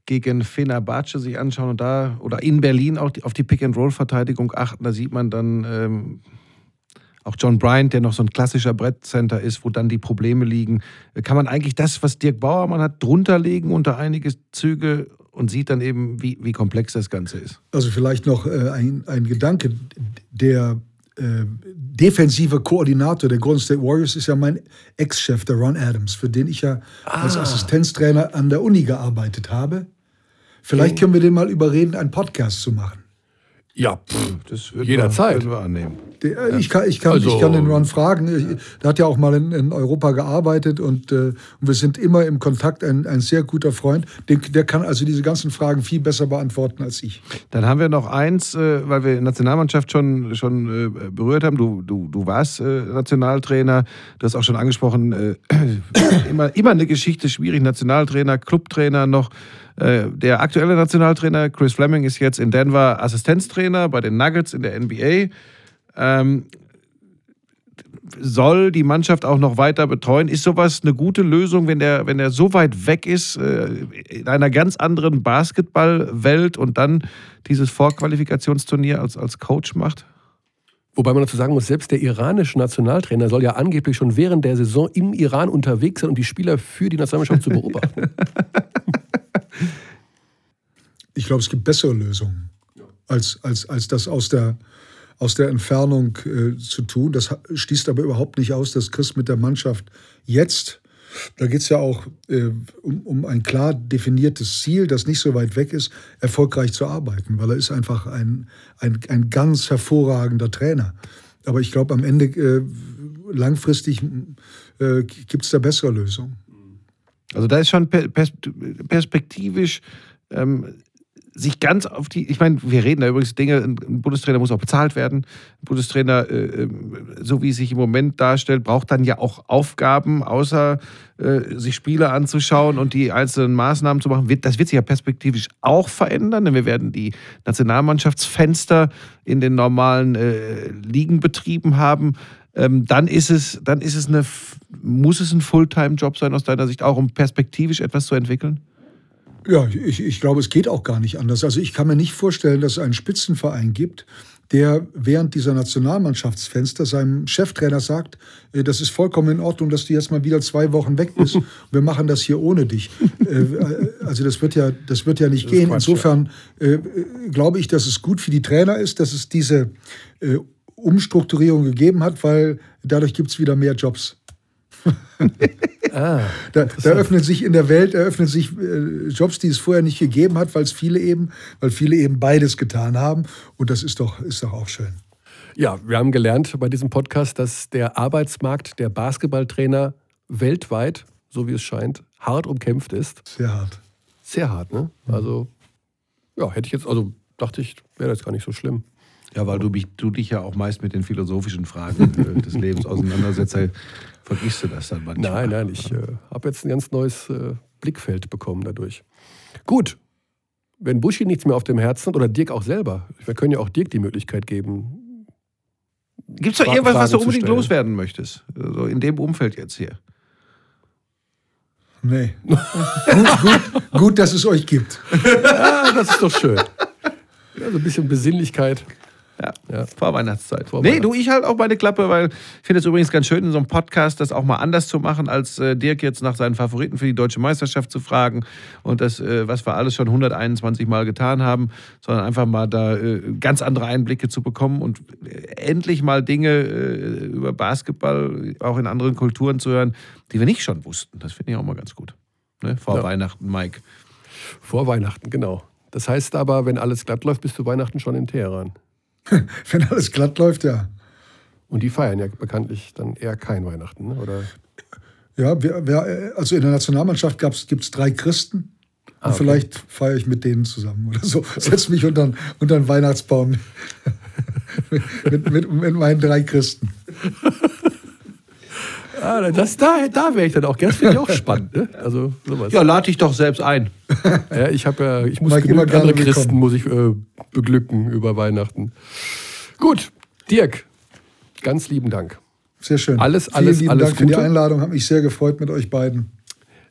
gegen Fenerbahce sich anschauen und da oder in Berlin auch die, auf die Pick-and-Roll-Verteidigung achten. Da sieht man dann ähm, auch John Bryant, der noch so ein klassischer Brettcenter ist, wo dann die Probleme liegen. Kann man eigentlich das, was Dirk Bauermann hat, drunter legen unter einige Züge und sieht dann eben, wie, wie komplex das Ganze ist? Also vielleicht noch äh, ein, ein Gedanke, der äh, defensive Koordinator der Golden State Warriors ist ja mein Ex-Chef, der Ron Adams, für den ich ja ah. als Assistenztrainer an der Uni gearbeitet habe. Vielleicht können wir den mal überreden, einen Podcast zu machen. Ja, pff, das jederzeit. Wir, annehmen. Der, ich, kann, ich, kann, also, ich kann den Ron fragen. Der hat ja auch mal in, in Europa gearbeitet und, äh, und, wir sind immer im Kontakt. Ein, ein sehr guter Freund. Den, der kann also diese ganzen Fragen viel besser beantworten als ich. Dann haben wir noch eins, äh, weil wir Nationalmannschaft schon, schon äh, berührt haben. Du, du, du warst äh, Nationaltrainer. Du hast auch schon angesprochen, äh, *clears throat* immer, immer eine Geschichte, schwierig. Nationaltrainer, Clubtrainer noch. Äh, der aktuelle Nationaltrainer Chris Fleming ist jetzt in Denver Assistenztrainer bei den Nuggets in der NBA. Ähm, soll die Mannschaft auch noch weiter betreuen. Ist sowas eine gute Lösung, wenn der, wenn er so weit weg ist, äh, in einer ganz anderen Basketballwelt und dann dieses Vorqualifikationsturnier als, als Coach macht? Wobei man dazu sagen muss, selbst der iranische Nationaltrainer soll ja angeblich schon während der Saison im Iran unterwegs sein, um die Spieler für die Nationalmannschaft zu beobachten. *laughs* Ich glaube, es gibt bessere Lösungen, als, als, als das aus der, aus der Entfernung äh, zu tun. Das schließt aber überhaupt nicht aus, dass Chris mit der Mannschaft jetzt, da geht es ja auch äh, um, um ein klar definiertes Ziel, das nicht so weit weg ist, erfolgreich zu arbeiten, weil er ist einfach ein, ein, ein ganz hervorragender Trainer. Aber ich glaube, am Ende äh, langfristig äh, gibt es da bessere Lösungen. Also da ist schon perspektivisch ähm, sich ganz auf die, ich meine, wir reden da übrigens Dinge, ein Bundestrainer muss auch bezahlt werden. Ein Bundestrainer, äh, ähm, so wie es sich im Moment darstellt, braucht dann ja auch Aufgaben, außer äh, sich Spiele anzuschauen und die einzelnen Maßnahmen zu machen. Das wird sich ja perspektivisch auch verändern, denn wir werden die Nationalmannschaftsfenster in den normalen äh, Ligenbetrieben haben. Ähm, dann ist es, dann ist es eine, muss es ein Fulltime-Job sein aus deiner Sicht auch, um perspektivisch etwas zu entwickeln? Ja, ich, ich glaube, es geht auch gar nicht anders. Also ich kann mir nicht vorstellen, dass es einen Spitzenverein gibt, der während dieser Nationalmannschaftsfenster seinem Cheftrainer sagt, äh, das ist vollkommen in Ordnung, dass du jetzt mal wieder zwei Wochen weg bist. *laughs* Wir machen das hier ohne dich. *laughs* Äh, also das wird ja, das wird ja nicht gehen. Quatsch, Insofern äh, glaube ich, dass es gut für die Trainer ist, dass es diese Umstrukturierung gegeben hat, weil dadurch gibt es wieder mehr Jobs. *laughs* ah, da, da, öffnet sich in der Welt eröffnen sich äh, Jobs, die es vorher nicht gegeben hat, weil es viele eben, weil viele eben beides getan haben. Und das ist doch, ist doch auch schön. Ja, wir haben gelernt bei diesem Podcast, dass der Arbeitsmarkt der Basketballtrainer weltweit, so wie es scheint, hart umkämpft ist. Sehr hart. Sehr hart, ne? Also, ja, hätte ich jetzt, also dachte ich, wäre das gar nicht so schlimm. Ja, weil du, du, dich ja auch meist mit den philosophischen Fragen äh, des Lebens auseinandersetzt vergisst du das dann manchmal. Nein, nein, ich äh, habe jetzt ein ganz neues äh, Blickfeld bekommen dadurch. Gut, wenn Buschi nichts mehr auf dem Herzen hat oder Dirk auch selber, wir können ja auch Dirk die Möglichkeit geben. Gibt es doch irgendwas, was du unbedingt loswerden möchtest? So also in dem Umfeld jetzt hier. Nee. gut, gut, gut, dass es euch gibt. ja, *laughs* das ist doch schön. Ja, so ein bisschen Besinnlichkeit. Ja, ja. Vorweihnachtszeit. Vor nee, du, ich halt auch meine Klappe, weil ich finde es übrigens ganz schön, in so einem Podcast das auch mal anders zu machen, als äh, Dirk jetzt nach seinen Favoriten für die deutsche Meisterschaft zu fragen und das, äh, was wir alles schon 121 Mal getan haben, sondern einfach mal da äh, ganz andere Einblicke zu bekommen und äh, endlich mal Dinge äh, über Basketball auch in anderen Kulturen zu hören, die wir nicht schon wussten. Das finde ich auch mal ganz gut. Ne? Vor ja. Weihnachten, Mike. Vor Weihnachten, genau. Das heißt aber, wenn alles glatt läuft, bist du Weihnachten schon in Teheran. *laughs* Wenn alles glatt läuft, ja. Und die feiern ja bekanntlich dann eher kein Weihnachten, ne? oder? Ja, wir, wir, also in der Nationalmannschaft gibt es drei Christen. Ah, okay. vielleicht feiere ich mit denen zusammen oder so. *laughs* Setze mich unter, unter einen Weihnachtsbaum *laughs* mit, mit, mit meinen drei Christen. Ah, das, da da wäre ich dann auch gerne. Das finde ich auch spannend. Ne? Also, sowas. Ja, lade dich doch selbst ein. ja, ich habe ja, ich muss genug andere Christen muss ich äh, beglücken über Weihnachten. Gut, Dirk, ganz lieben Dank. Sehr schön. Alles, alles, Vielen lieben alles Dank Gute. für die Einladung. Hat mich sehr gefreut mit euch beiden.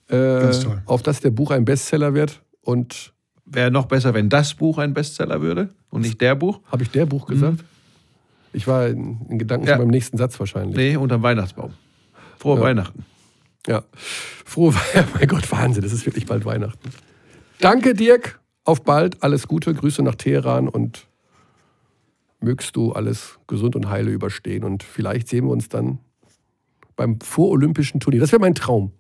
Äh, ganz toll. Auf dass der Buch ein Bestseller wird und wäre noch besser, wenn das Buch ein Bestseller würde und nicht der Buch. Habe ich der Buch gesagt? Mhm. Ich war in, in Gedanken ja. schon beim nächsten Satz wahrscheinlich. Nee, unterm Weihnachtsbaum. Frohe ja. Weihnachten. Ja, frohe Weihnachten. *laughs* Mein Gott, Wahnsinn, es ist wirklich bald Weihnachten. Danke, Dirk. Auf bald. Alles Gute. Grüße nach Teheran und mögst du alles gesund und heile überstehen. Und vielleicht sehen wir uns dann beim vorolympischen Turnier. Das wäre mein Traum.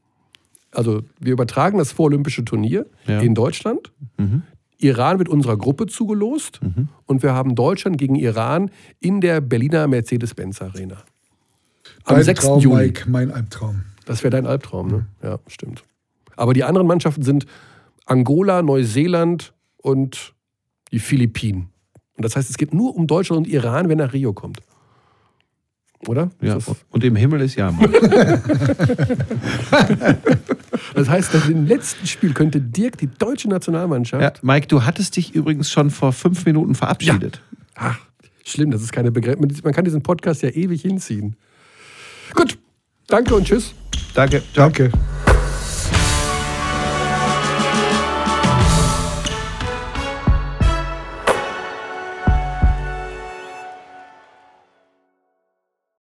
Also, wir übertragen das vorolympische Turnier ja. in Deutschland. Mhm. Iran wird unserer Gruppe zugelost mhm. und wir haben Deutschland gegen Iran in der Berliner Mercedes-Benz Arena. Am dein 6. Traum, Juli. Mike, mein Albtraum. Das wäre dein Albtraum, ne? Ja, stimmt. Aber die anderen Mannschaften sind Angola, Neuseeland und die Philippinen. Und das heißt, es geht nur um Deutschland und Iran, wenn er Rio kommt. Oder? Ja, und im Himmel ist ja. *laughs* das heißt, dass im letzten Spiel könnte Dirk die deutsche Nationalmannschaft. Ja, Mike, du hattest dich übrigens schon vor fünf Minuten verabschiedet. Ja. Ach, schlimm, das ist keine Begräbnis. Man kann diesen Podcast ja ewig hinziehen. Gut, danke und tschüss. Danke. Ciao. Danke.